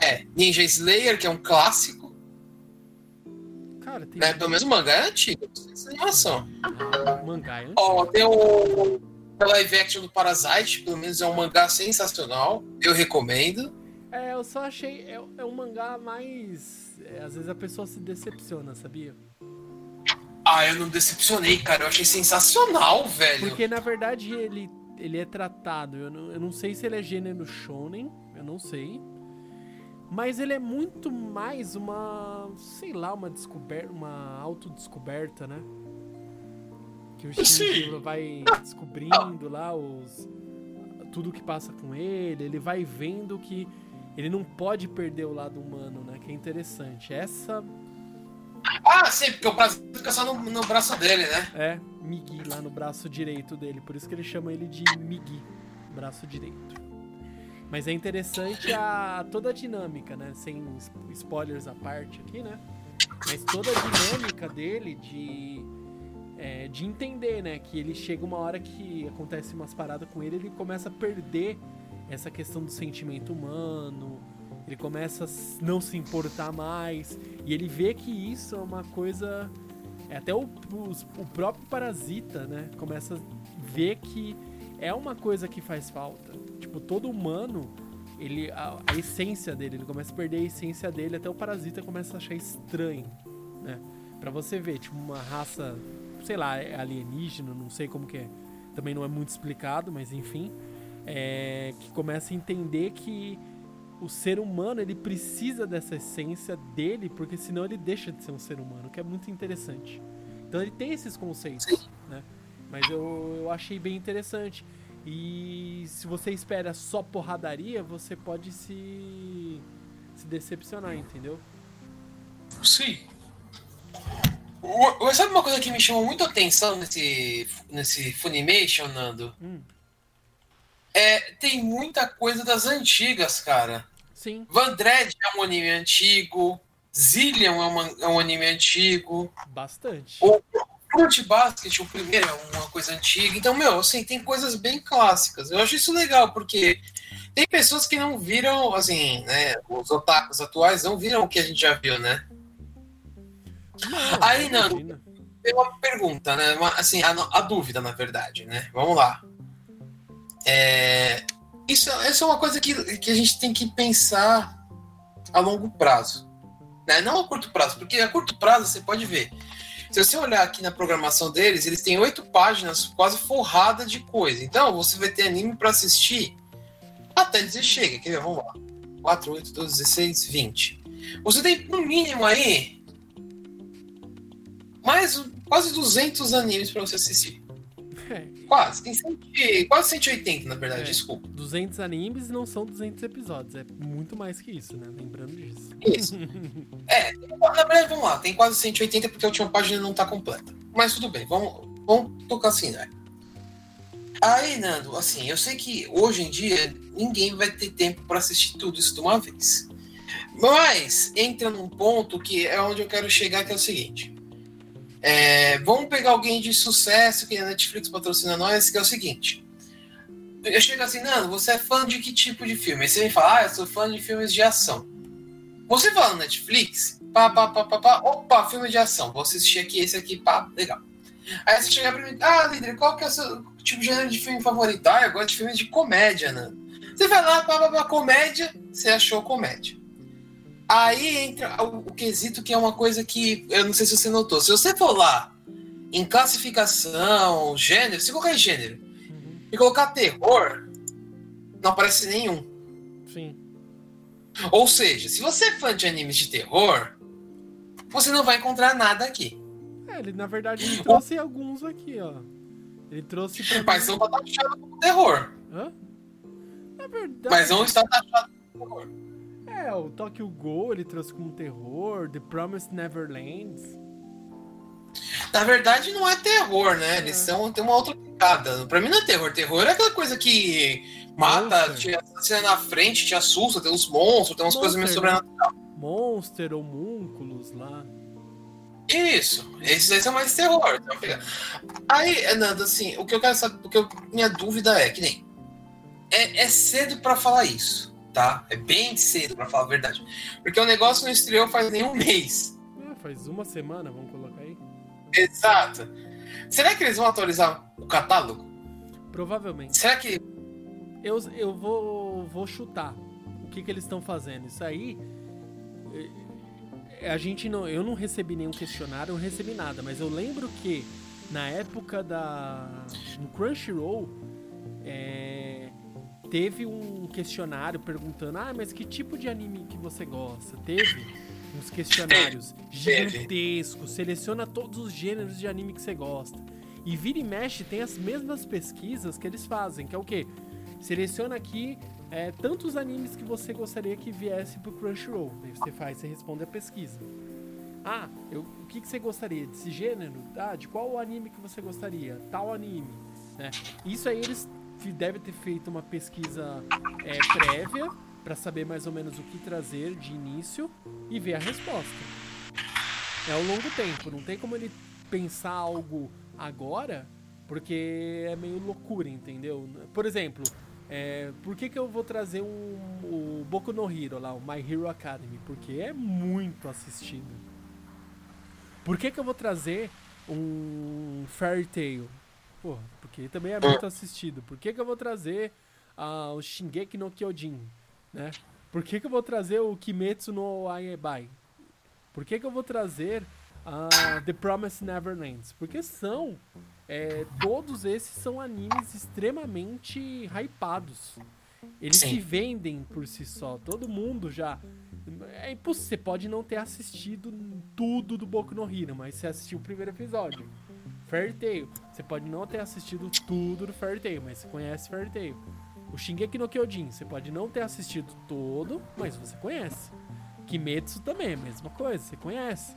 É, Ninja Slayer, que é um clássico, Cara, tem né? Pelo menos o mangá é antigo, essa animação. Ah, mangá. é Ó, tem o live action do Parasite, pelo menos é um mangá sensacional, eu recomendo. É, eu só achei. É, é um mangá mais. é, às vezes a pessoa se decepciona, sabia? Ah, eu não decepcionei, cara, eu achei sensacional, velho. Porque na verdade ele, ele é tratado. Eu não, eu não sei se ele é gênero shonen, eu não sei. Mas ele é muito mais uma. sei lá, uma descoberta. uma autodescoberta, né? Que o Shinji vai descobrindo lá os. tudo que passa com ele, ele vai vendo que ele não pode perder o lado humano, né? Que é interessante. Essa Ah, sim, porque o prazer fica só no, no braço dele, né? é Migi lá no braço direito dele, por isso que ele chama ele de Migi, braço direito. Mas é interessante a toda a dinâmica, né? Sem spoilers à parte aqui, né? Mas toda a dinâmica dele de é, de entender, né? Que ele chega uma hora que acontece umas paradas com ele, ele começa a perder essa questão do sentimento humano. Ele começa a não se importar mais. E ele vê que isso é uma coisa. É até o, os- o próprio parasita, né? Começa a ver que é uma coisa que faz falta. Tipo, todo humano, ele a, a essência dele, ele começa a perder a essência dele, até o parasita começa a achar estranho, né? Pra você ver, tipo, uma raça, sei lá, é alienígena, não sei como que é. Também não é muito explicado, mas enfim. É, que começa a entender que o ser humano ele precisa dessa essência dele, porque senão ele deixa de ser um ser humano, que é muito interessante. Então ele tem esses conceitos, né? Mas eu, eu achei bem interessante. E se você espera só porradaria, você pode se, se decepcionar, entendeu? Sim. O- sabe uma coisa que me chamou muito a atenção nesse, nesse Funimation, Nando? Hum, É, tem muita coisa das antigas, cara. sim, Vandred é um anime antigo. Zillion é, uma- é um anime antigo. bastante. O Fruit Basket, o primeiro, é uma coisa antiga. Então, meu, assim, tem coisas bem clássicas. Eu acho isso legal, porque tem pessoas que não viram, assim, né? Os otakus atuais não viram o que a gente já viu, né? Não, Aí, imagina. Tem uma pergunta, né? Uma- assim, a, a dúvida, na verdade, né? Vamos lá. É, isso, isso é uma coisa que, que a gente tem que pensar a longo prazo. Né? Não a curto prazo, porque a curto prazo você pode ver. Se você olhar aqui na programação deles, eles têm oito páginas quase forradas de coisa. Então, você vai ter anime para assistir até dizer chega. Quer ver? Vamos lá. 4, 8, 12, 16, 20. Você tem, no mínimo, aí mais quase 200 animes para você assistir. É, Quase. Tem 100, quase 180, na verdade, É. desculpa. 200 animes não são 200 episódios, é muito mais que isso, né? Lembrando disso. Isso. Na verdade, vamos lá. Tem quase 180 porque a última página não tá completa. Mas tudo bem, vamos, vamos tocar assim, né? Aí, Nando, assim, eu sei que hoje em dia ninguém vai ter tempo para assistir tudo isso de uma vez. Mas entra num ponto que é onde eu quero chegar, que é o seguinte. É, vamos pegar alguém de sucesso que a Netflix patrocina nós, que é o seguinte. Eu chego assim, Nando, você é fã de que tipo de filme? Aí você me fala, ah, eu sou fã de filmes de ação. Você vai no Netflix, pá, pá, pá, pá, pá, opa, filme de ação, vou assistir aqui, esse aqui, pá, legal. Aí você chega pra mim, ah, líder, qual que é o seu tipo de gênero de filme favorito? Ah, eu gosto de filmes de comédia, né? Você vai lá, pá, pá, pá, comédia, você achou comédia. Aí entra o, o quesito que é uma coisa que eu não sei se você notou. Se você for lá em classificação, gênero, se colocar gênero Uhum. e colocar terror, não aparece nenhum. Sim. Ou seja, se você é fã de animes de terror, você não vai encontrar nada aqui. É, ele na verdade ele trouxe alguns aqui, ó. Ele trouxe pra Mas não está taxado como terror. Hã? Na verdade. Mas não está taxado como terror. É, o Tokyo Ghoul ele trouxe como terror, The Promised Neverland. Na verdade, não é terror, né? Eles são, tem uma outra picada. Pra mim não é terror. Terror é aquela coisa que mata, Monster. te assassina na frente, te assusta, tem uns monstros, tem umas coisas meio Monster, sobrenaturais. Monster, Homúnculos lá. Isso, esses aí são mais terror. Então, Aí, Nando, assim, o que eu quero saber, o que eu, minha dúvida é que nem. É, é cedo pra falar isso, tá? É bem cedo pra falar a verdade. Porque o negócio não estreou faz nem um mês. É, faz uma semana, vamos colocar aí. Exato. Será que eles vão atualizar o catálogo? Provavelmente. Será que. Eu, eu vou, vou chutar o que, que eles estão fazendo. Isso aí. eh, A gente não. Eu não recebi nenhum questionário, não recebi nada, mas eu lembro que na época da. No Crunchyroll. é, teve um questionário perguntando: Ah, mas que tipo de anime que você gosta? Teve uns questionários gigantescos. Seleciona todos os gêneros de anime que você gosta. E vira e mexe tem as mesmas pesquisas que eles fazem, que é o quê? Seleciona aqui é, tantos animes que você gostaria que viesse pro Crunchyroll. Aí você faz, você responde a pesquisa. Ah, eu, o que, que você gostaria? Desse gênero? Ah, de qual anime que você gostaria? Tal anime. Né? Isso aí eles devem ter feito uma pesquisa é, prévia para saber mais ou menos o que trazer de início e ver a resposta. É ao longo tempo, não tem como ele pensar algo agora, porque é meio loucura, entendeu? Por exemplo, é, por que, que eu vou trazer um, o Boku no Hero lá, o My Hero Academy? Porque é muito assistido. Por que, que eu vou trazer um Fairy Tail? Pô, porque também é muito assistido. Por que, que eu vou trazer ah, o Shingeki no Kyojin? Né? Por que, que eu vou trazer o Kimetsu no Aebai? Por que, que eu vou trazer ah, The Promised Neverlands? Porque são. é, todos esses são animes extremamente hypados. Eles Sim. se vendem por si só. Todo mundo já. É impossível. Você pode não ter assistido tudo do Boku no Hero, mas você assistiu o primeiro episódio. Fairy Tail. Você pode não ter assistido tudo do Fairy Tail, mas você conhece Fairy Tail. O Shingeki no Kyojin, você pode não ter assistido todo, mas você conhece. Kimetsu também, a mesma coisa, você conhece.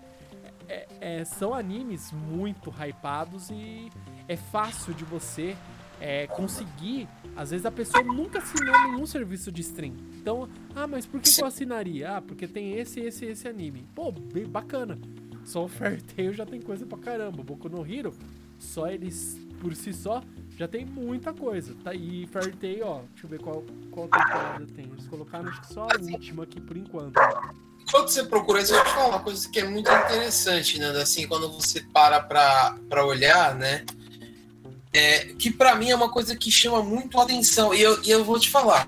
É- é- são animes muito hypados e é fácil de você é, conseguir. Às vezes a pessoa nunca assinou nenhum serviço de stream. Então, ah, mas por que, que eu assinaria? Ah, porque tem esse, esse esse anime. Pô, bem bacana. Só o Fairy Tail já tem coisa pra caramba. Boku no Hero, só eles por si só já tem muita coisa. Tá e Fairy Tail, ó, deixa eu ver qual, qual temporada tem. Eles colocaram acho que só a última aqui por enquanto. Quando você procura isso, eu te falar uma coisa que é muito interessante, né? Assim, quando você para pra, pra olhar, né? É, que pra mim é uma coisa que chama muito a atenção. E eu, e eu vou te falar.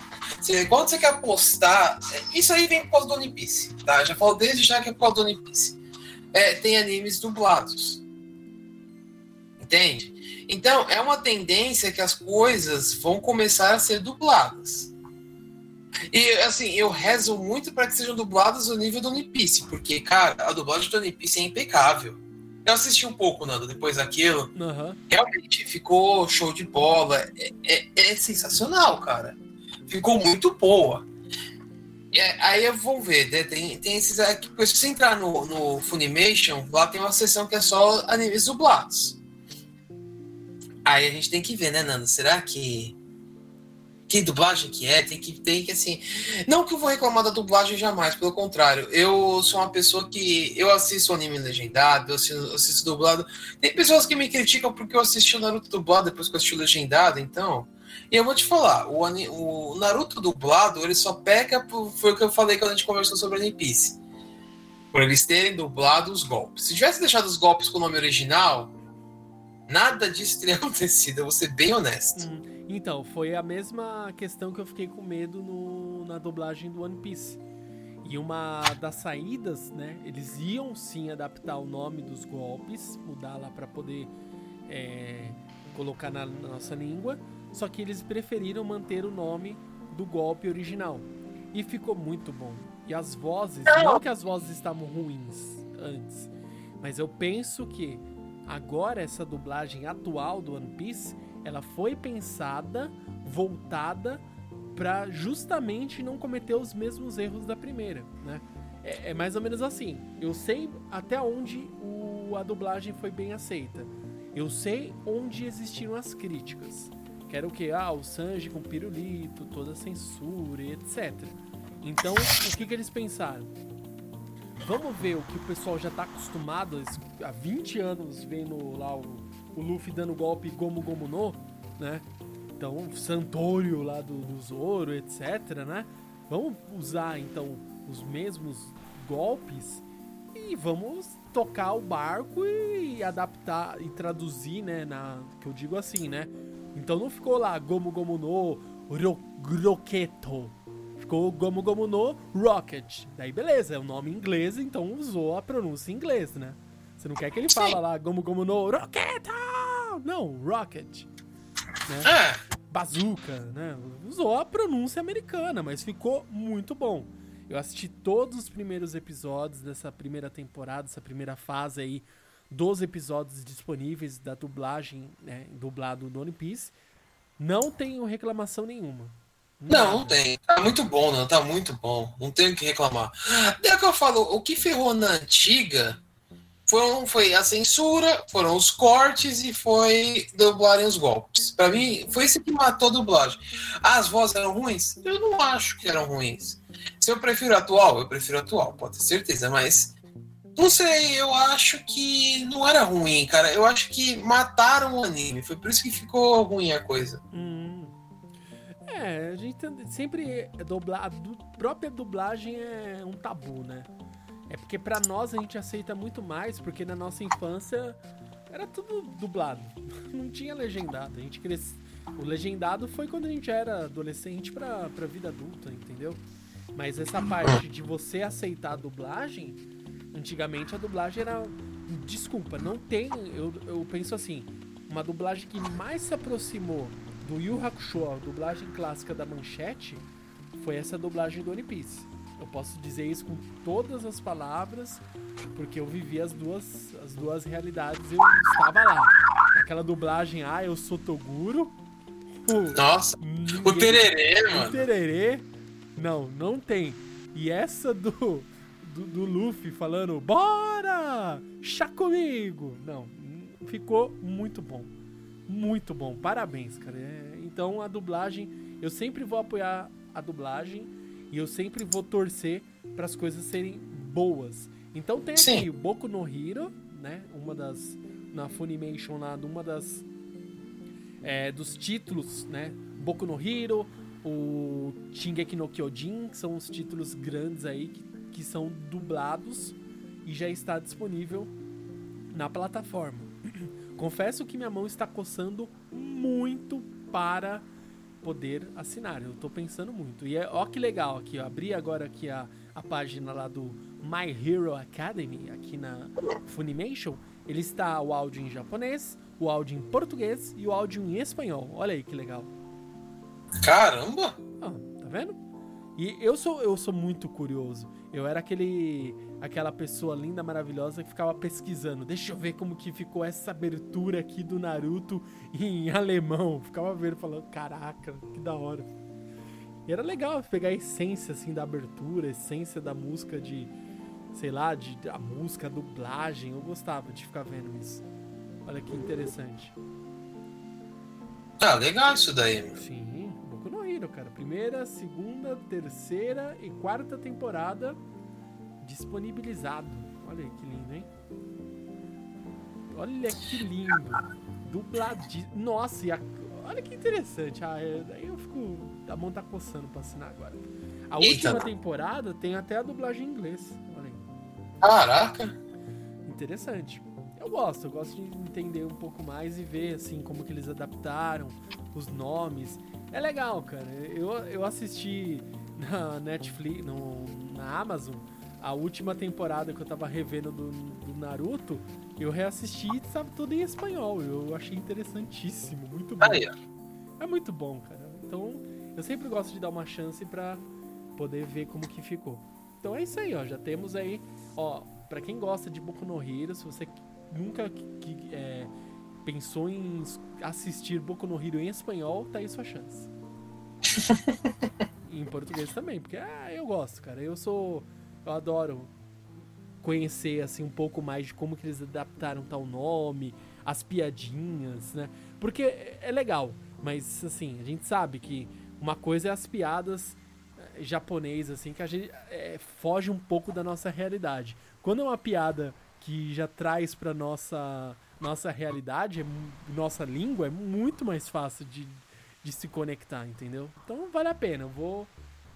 Quando você quer apostar. é, Isso aí vem por causa do One Piece, tá? Já falo desde já que é por causa do One Piece. É, tem animes dublados. Entende? Então, é uma tendência que as coisas vão começar a ser dubladas. E assim, eu rezo muito para que sejam dubladas no nível do One Piece, porque, cara, a dublagem do One Piece é impecável. Eu assisti um pouco, Nando, depois daquilo. Aham. Realmente ficou show de bola. É, é- é sensacional, cara. Ficou muito boa. É, aí eu vou ver, né? Tem, tem esses aqui. porque Se você entrar no, no Funimation, lá tem uma seção que é só animes dublados. Aí a gente tem que ver, né, Nando? Será que. Que dublagem que é? Tem que, tem que assim. Não que eu vou reclamar da dublagem jamais, pelo contrário. Eu sou uma pessoa que. Eu assisto anime legendado, eu assisto, assisto dublado. Tem pessoas que me criticam porque eu assisti o Naruto dublado depois que eu assisti o legendado, então. E eu vou te falar, o, o Naruto dublado, ele só peca por. Foi o que eu falei quando a gente conversou sobre One Piece. Por eles terem dublado os golpes. Se tivesse deixado os golpes com o nome original, nada disso teria acontecido, eu vou ser bem honesto. Hum, Então, foi a mesma questão que eu fiquei com medo no- na dublagem do One Piece. E uma das saídas, né? Eles iam sim adaptar o nome dos golpes, mudar lá para poder é, colocar na, na nossa língua. Só que eles preferiram manter o nome do golpe original. E ficou muito bom. E as vozes, não que as vozes estavam ruins antes, mas eu penso que agora essa dublagem atual do One Piece, ela foi pensada, voltada para justamente não cometer os mesmos erros da primeira, né? É, é, mais ou menos assim. Eu sei até onde o, a dublagem foi bem aceita. Eu sei onde existiram as críticas. Que era o que? Ah, o Sanji com pirulito, toda censura e etc. Então, o que, que eles pensaram? Vamos ver o que o pessoal já tá acostumado há 20 anos vendo lá o, o Luffy dando golpe Gomu Gomu no, né? Então, Santorio lá do, do Zoro, etc, né? Vamos usar, então, os mesmos golpes e vamos tocar o barco e adaptar e traduzir, né? Na, que eu digo assim, né? Então não ficou lá Gomu Gomu no ro, Roketo. Ficou Gomu Gomu no Rocket. Daí beleza, é o um nome inglês, então usou a pronúncia em inglês, né? Você não quer que ele fala lá Gomu Gomu no Roketo! Não, Rocket. Né? É. Bazooka, né? Usou a pronúncia americana, mas ficou muito bom. Eu assisti todos os primeiros episódios dessa primeira temporada, dessa primeira fase aí, dos episódios disponíveis da dublagem, né, dublado do One Piece. Não tenho reclamação nenhuma. Nada. Não, não tem. Tá muito bom, não. Tá muito bom. Não tenho o que reclamar. É que eu falo, o que ferrou na antiga foram, foi a censura, foram os cortes e foi dublarem os golpes. Para mim, foi isso que matou a dublagem. As vozes eram ruins? Eu não acho que eram ruins. Se eu prefiro atual, eu prefiro atual, pode ter certeza, mas. Não sei, eu acho que não era ruim, cara. Eu acho que mataram o anime. Foi por isso que ficou ruim a coisa. Hum. É, a gente sempre. Dubla, a du, própria dublagem é um tabu, né? É porque para nós a gente aceita muito mais, porque na nossa infância era tudo dublado. Não tinha legendado. A gente cresce... O legendado foi quando a gente era adolescente pra, pra vida adulta, entendeu? Mas essa parte de você aceitar a dublagem, antigamente a dublagem era. Desculpa, não tem. Eu, eu penso assim: uma dublagem que mais se aproximou do Yu Hakusho, a dublagem clássica da Manchete, foi essa dublagem do One Piece. Eu posso dizer isso com todas as palavras, porque eu vivi as duas, as duas realidades eu estava lá. Aquela dublagem, ah, eu sou Toguro. Nossa, ninguém, o tererê, mano. O tererê. Não, não tem. E essa do, do, do Luffy falando, bora! Chá comigo! Não, ficou muito bom. Muito bom. Parabéns, cara. É, então a dublagem, eu sempre vou apoiar a dublagem e eu sempre vou torcer para as coisas serem boas. Então tem aqui o Boku no Hero, né? Uma das. Na Funimation lá, uma das. É, dos títulos, né? Boku no Hero, o Shingeki no Kyojin, que são os títulos grandes aí que, que são dublados e já está disponível na plataforma. Confesso que minha mão está coçando muito para poder assinar. Eu tô pensando muito. E é, ó que legal aqui, ó. Abri agora aqui a, a página lá do My Hero Academy, aqui na Funimation. Ele está o áudio em japonês, o áudio em português e o áudio em espanhol. Olha aí que legal. Caramba! Ah, tá vendo? E eu sou, eu sou muito curioso. Eu era aquele aquela pessoa linda, maravilhosa que ficava pesquisando. Deixa eu ver como que ficou essa abertura aqui do Naruto em alemão. Ficava vendo, falando, caraca, que da hora. E era legal pegar a essência assim da abertura, a essência da música de, sei lá, de a música, a dublagem. Eu gostava de ficar vendo isso. Olha que interessante. Ah, legal isso daí. Sim, Cara. Primeira, segunda, terceira e quarta temporada disponibilizado. Olha que lindo, hein? Olha que lindo. Dubladinho. Nossa, e a... olha que interessante. Ah, é... daí eu fico. A mão tá coçando pra assinar agora. A Eita. última temporada tem até a dublagem em inglês. Olha aí. Caraca! Interessante. Eu gosto, eu gosto de entender um pouco mais e ver assim como que eles adaptaram os nomes. É legal, cara. Eu, eu assisti na Netflix, no, na Amazon, a última temporada que eu tava revendo do, do Naruto, eu reassisti e sabe tudo em espanhol. Eu achei interessantíssimo, muito bom. É muito bom, cara. Então, eu sempre gosto de dar uma chance pra poder ver como que ficou. Então é isso aí, ó. Já temos aí, ó, pra quem gosta de Boku no Hero, se você nunca que- é, pensou em assistir Boku no Hero em espanhol, tá aí sua chance. Em português também, porque ah, eu gosto, cara. Eu sou. Eu adoro conhecer assim um pouco mais de como que eles adaptaram tal nome, as piadinhas, né? Porque é é legal, mas assim, a gente sabe que uma coisa é as piadas eh, japonesas, assim, que a gente eh, foge um pouco da nossa realidade. Quando é uma piada que já traz pra nossa nossa realidade, é nossa língua, é muito mais fácil de, de se conectar, entendeu? Então vale a pena. Eu vou.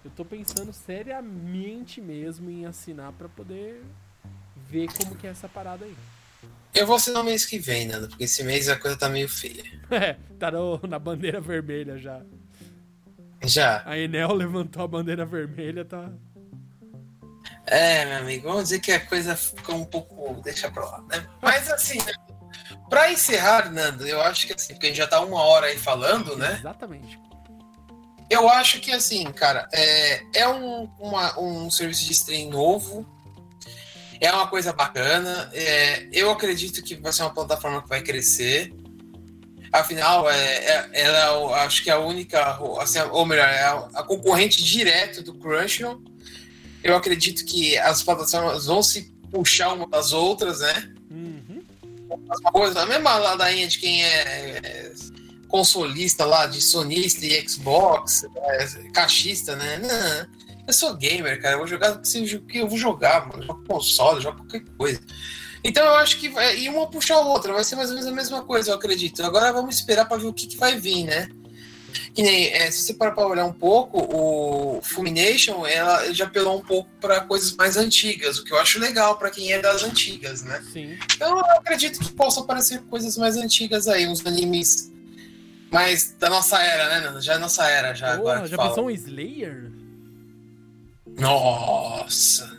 Eu tô pensando seriamente mesmo em assinar pra poder ver como que é essa parada aí. Eu vou assinar o mês que vem, Nando, porque esse mês a coisa tá meio feia. É, tá no- na bandeira vermelha já. Já. A Enel levantou a bandeira vermelha, tá. É, meu amigo, vamos dizer que a coisa ficou um pouco. Deixa pra lá, né? Mas assim, né? Pra encerrar, Nando, eu acho que assim, porque a gente já tá uma hora aí falando, né? Exatamente. Eu acho que assim, cara, é, é um, uma- um serviço de stream novo. É uma coisa bacana. é, eu acredito que vai ser uma plataforma que vai crescer. Afinal, é, é- ela é acho que é a única, assim, ou melhor, é a, a concorrente direto do Crunchyroll. Eu acredito que as plataformas vão se puxar uma das outras, né? Uhum. Uma coisa, a mesma ladainha de quem é, é consolista lá, de sonista e Xbox, é, caixista, né? Não, eu sou gamer, cara. Eu vou jogar o que eu vou jogar, mano. Eu jogo console, jogo qualquer coisa. Então eu acho que vai, e uma puxar a outra, vai ser mais ou menos a mesma coisa, eu acredito. Agora vamos esperar para ver o que, que vai vir, né? Que nem, é, se você parar para olhar um pouco, o Fulmination ela já apelou um pouco para coisas mais antigas, o que eu acho legal para quem é das antigas, né? Sim. Então eu acredito que possam aparecer coisas mais antigas aí, uns animes mais da nossa era, né? Já é nossa era, já agora. Porra, que já fala. pensou um Slayer? Nossa!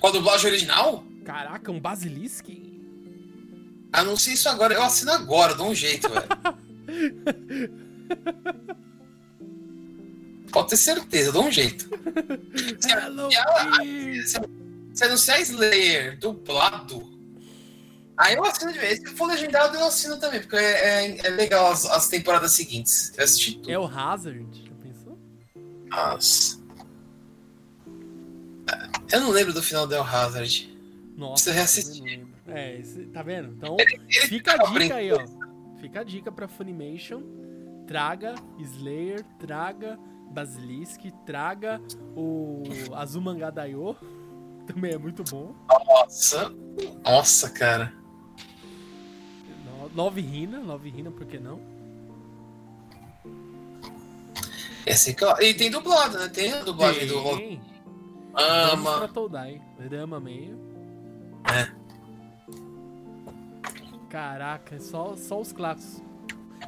Com a dublagem original? Caraca, um Basilisk? Anuncia isso agora, eu assino agora, dou um jeito, velho. Pode ter certeza, dou um jeito. Se, Kitty. se, anunciar Slayer dublado, aí eu assino de vez. Se for legendado, eu assino também, porque é, é- é legal as, as temporadas seguintes. Eu assisti tudo. É o Hazard, já pensou? Nossa. Eu não lembro do final do El Hazard. Nossa, reassistir. não. É, esse- tá vendo? Então, Ele fica a dica aí, ó. Fica a dica pra Funimation. Traga Slayer, traga Basilisk, traga o Azumanga Daioh. Também é muito bom. Nossa. Nossa, cara. Nove Rina, Nove Rina, por que não? Claro. E tem dublado, né? Tem a dublagem do Tem. Pra Ama. Todai. Rama meio. É. Caraca, é só, só os clássicos.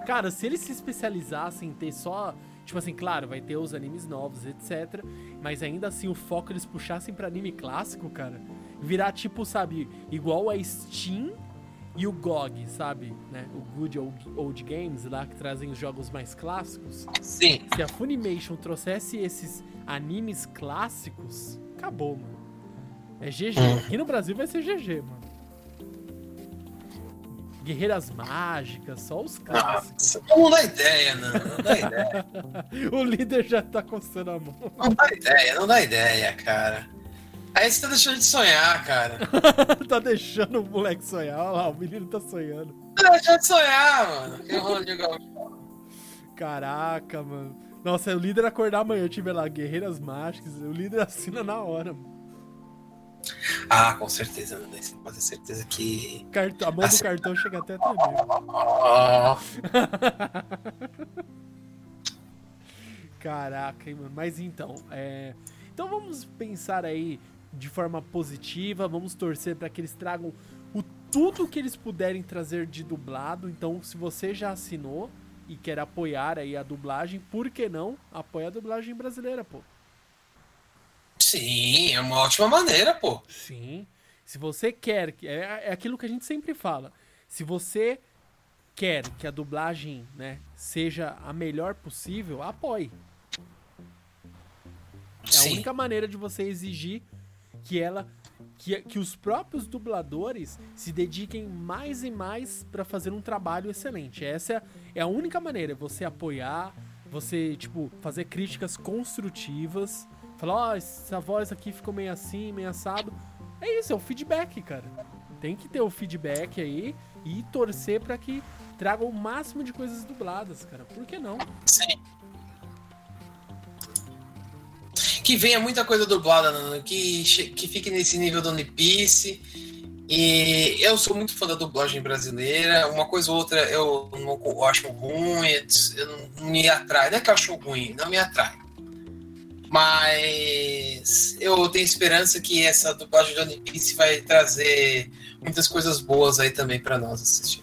Cara, se eles se especializassem em ter só. Tipo assim, claro, vai ter os animes novos, etc. Mas ainda assim o foco eles puxassem pra anime clássico, cara. Virar tipo, sabe, igual a Steam e o GOG, sabe? Né? O Good Old, Old Games lá que trazem os jogos mais clássicos. Sim. Se a Funimation trouxesse esses animes clássicos, acabou, mano. É GG. Hum. Aqui no Brasil vai ser GG, mano. Guerreiras mágicas, só os clássicos. Nossa. Não dá ideia, não. Não dá ideia. o líder já tá coçando a mão. Não dá ideia, não dá ideia, cara. Aí você tá deixando de sonhar, cara. tá deixando o moleque sonhar. Olha lá, o menino tá sonhando. Tá deixando de sonhar, mano. Que Ronaldinho Gaúcho. Caraca, mano. Nossa, o líder acordar amanhã, eu tive lá, Guerreiras Mágicas, o líder assina na hora, mano. Ah, com certeza, mano. Você pode ter certeza que. A mão do cartão chega até a tremer. Oh, Caraca, hein, mano. Mas então, é... Então vamos pensar aí de forma positiva, vamos torcer para que eles tragam o tudo que eles puderem trazer de dublado. Então, se você já assinou e quer apoiar aí a dublagem, por que não apoia a dublagem brasileira, pô? Sim, é uma ótima maneira, pô. Sim. Se você quer, é, é aquilo que a gente sempre fala. Se você quer que a dublagem, né, seja a melhor possível, apoie. É Sim. a única maneira de você exigir que ela que, que os próprios dubladores se dediquem mais e mais para fazer um trabalho excelente. Essa é, é a única maneira, você apoiar, você, tipo, fazer críticas construtivas, falar, ó, essa voz aqui ficou meio assim, meio assado. É isso, é o feedback, cara. Tem que ter o feedback aí e torcer para que traga o máximo de coisas dubladas, cara. Por que não? Sim. Que venha muita coisa dublada, que, que fique nesse nível do One Piece. E eu sou muito fã da dublagem brasileira. Uma coisa ou outra eu não eu acho ruim, eu não, não me atrai. Não é que eu acho ruim, não me atrai. Mas eu tenho esperança que essa dublagem de One Piece vai trazer muitas coisas boas aí também para nós assistir.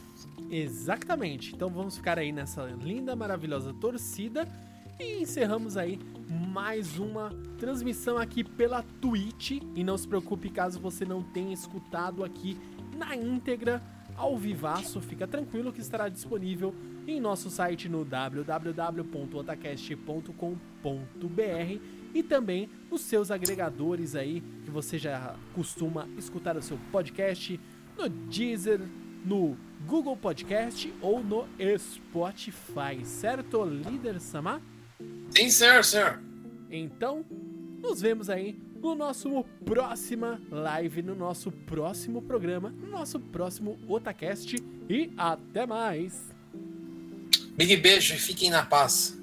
Exatamente. Então vamos ficar aí nessa linda, maravilhosa torcida e encerramos aí mais uma transmissão aqui pela Twitch. E não se preocupe caso você não tenha escutado aqui na íntegra, ao vivaço, fica tranquilo que estará disponível em nosso site no www.otacast.com.br e também nos seus agregadores aí que você já costuma escutar o seu podcast no Deezer, no Google Podcast ou no Spotify, certo, líder Samar? Sim, senhor, senhor. Então, nos vemos aí no nosso próxima live, no nosso próximo programa, no nosso próximo Otacast e até mais! Big beijo e fiquem na paz.